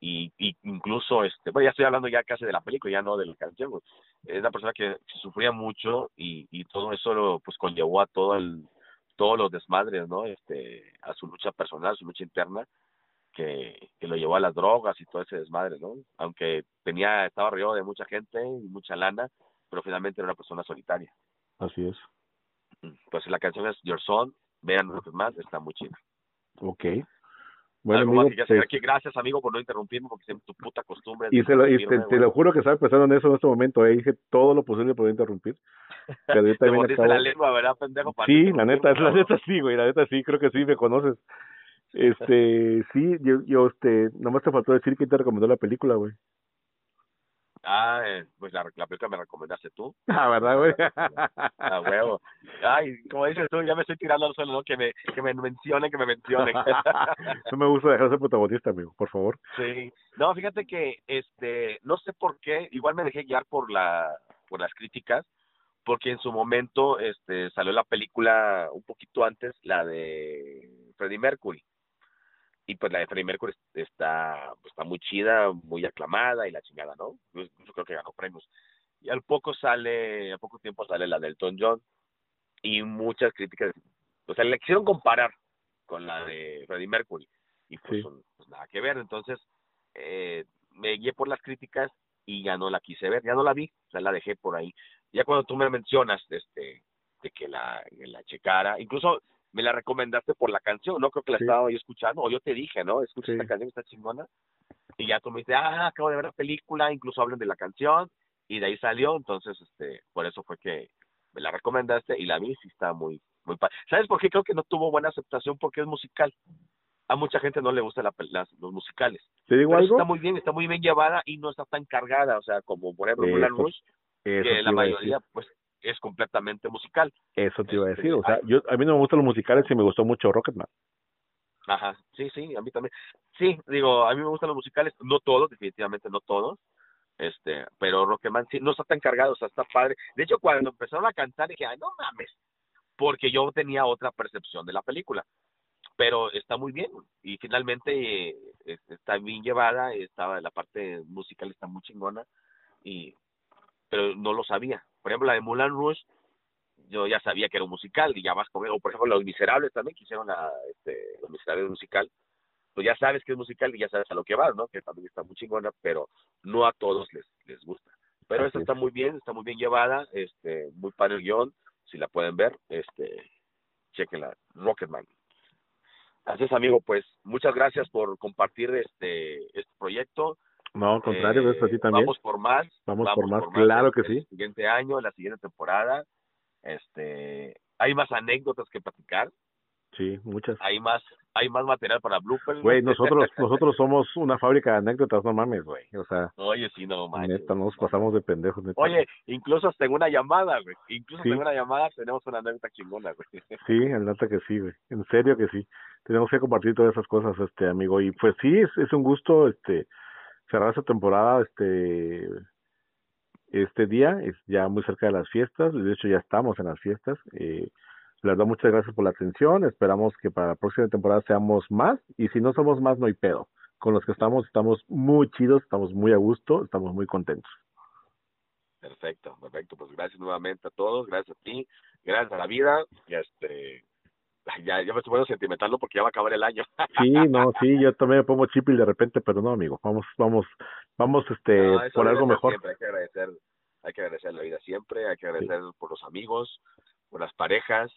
y, y incluso este bueno ya estoy hablando ya casi de la película ya no de la canción pues, es una persona que, sufría mucho y, y todo eso lo, pues conllevó a todo el todos los desmadres no este a su lucha personal su lucha interna que, que lo llevó a las drogas y todo ese desmadre no aunque tenía estaba rodeado de mucha gente y mucha lana pero finalmente era una persona solitaria. Así es. Pues la canción es Your Son vean lo que más está muy chida. Okay bueno, amigo, pues, gracias, amigo, por no interrumpirme, porque es tu puta costumbre. Y, se lo, y te, lo juro que estaba pensando en eso en este momento, eh, dije todo lo posible por interrumpir. Pero yo también acabo... la lengua, ¿verdad, pendejo? sí, la neta, la neta sí, güey, la neta sí, creo que sí, me conoces. Este, sí, yo, yo, este, nomás te faltó decir que te recomendó la película, güey. Ah, eh, pues la, la película me recomendaste tú. Ah, ¿verdad, güey? Ah, huevo. Ay, como dices tú, ya me estoy tirando al suelo, ¿no? Que me, que me mencionen, que me mencionen. no me gusta dejar ser protagonista, amigo, por favor. Sí. No, fíjate que, este, no sé por qué, igual me dejé guiar por la, por las críticas, porque en su momento, este, salió la película un poquito antes, la de Freddie Mercury y pues la de Freddie Mercury está, pues, está muy chida, muy aclamada y la chingada, ¿no? Incluso creo que ganó premios. Y al poco sale, a poco tiempo sale la del Elton John y muchas críticas, o sea, le quisieron comparar con la de Freddie Mercury y pues, pues nada que ver, entonces eh, me guié por las críticas y ya no la quise ver, ya no la vi, o sea, la dejé por ahí. Ya cuando tú me mencionas este de que la, la checara, incluso me la recomendaste por la canción, no creo que la estaba yo escuchando, o yo te dije, ¿no? Escucha esta canción, está chingona. Y ya tú me dices, ah, acabo de ver la película, incluso hablan de la canción, y de ahí salió, entonces, este, por eso fue que me la recomendaste y la vi, sí está muy, muy ¿Sabes por qué creo que no tuvo buena aceptación? Porque es musical. A mucha gente no le gustan las, los musicales. ¿Te digo algo? Está muy bien, está muy bien llevada y no está tan cargada, o sea, como por ejemplo Mulan Rouge, que la mayoría, pues, es completamente musical. Eso te iba a decir, o sea, yo a mí no me gustan los musicales y me gustó mucho Rocketman. Ajá, sí, sí, a mí también. Sí, digo, a mí me gustan los musicales, no todos, definitivamente no todos, este, pero Rocketman sí, no está tan cargado, o sea, está padre. De hecho, cuando empezaron a cantar dije, ay, no mames, porque yo tenía otra percepción de la película, pero está muy bien y finalmente eh, está bien llevada, estaba la parte musical está muy chingona y pero no lo sabía. Por ejemplo, la de Mulan Rouge, yo ya sabía que era un musical y ya más con o por ejemplo Los Miserables también que hicieron la, este, Los Miserables musical, pues ya sabes que es musical y ya sabes a lo que va, ¿no? Que también está muy chingona, pero no a todos les, les gusta. Pero esta está muy bien, está muy bien llevada, este, muy padre el guion, si la pueden ver, este, chequenla, Rocketman. Así es, amigo, pues muchas gracias por compartir este, este proyecto. No, al contrario, eh, así también. Vamos por más. Vamos, por, más, claro que sí. El siguiente año, la siguiente temporada. Este, hay más anécdotas que platicar. Sí, muchas. Hay más, hay más material para bloopers. Güey, nosotros, nosotros somos una fábrica de anécdotas, no mames, güey. O sea. Oye, sí, no mames. Neta, nos pasamos de pendejos. Oye, incluso tengo una llamada, güey. Incluso tengo una llamada, tenemos una anécdota chingona, güey. Sí, el neta que sí, güey. En serio que sí. Tenemos que compartir todas esas cosas, este amigo. Y pues sí, es, es un gusto, este cerrar esta temporada este este día es ya muy cerca de las fiestas de hecho ya estamos en las fiestas eh, les doy muchas gracias por la atención esperamos que para la próxima temporada seamos más y si no somos más no hay pedo. Con los que estamos estamos muy chidos estamos muy a gusto estamos muy contentos. Perfecto perfecto pues gracias nuevamente a todos gracias a ti gracias a la vida y este ya, ya me estoy poniendo sentimental porque ya va a acabar el año. Sí, no, sí, yo también me pongo chipil de repente, pero no, amigo, vamos, vamos, vamos, este, por algo mejor. Siempre hay que agradecer, hay que agradecer la vida siempre, hay que agradecer por los amigos, por las parejas,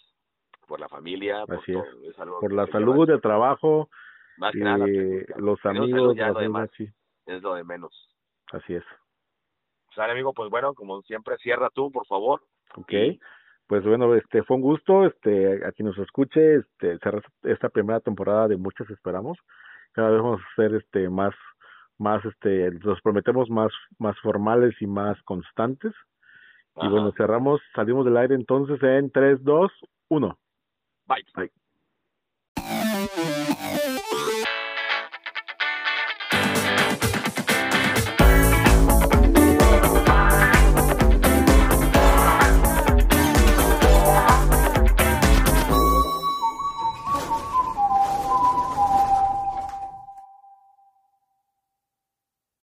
por la familia, por, Así es. por la salud, el trabajo, más que nada, los amigos, ya lo sí. es lo de menos. Así es. Sale, amigo, pues bueno, como siempre, cierra tú, por favor. Ok pues bueno, este fue un gusto, este, a quien nos escuche, este, cerrar esta primera temporada de muchas esperamos. Cada vez vamos a hacer este más, más, este, nos prometemos más, más formales y más constantes. Y bueno, cerramos, salimos del aire entonces en 3, 2, 1. Bye. Bye.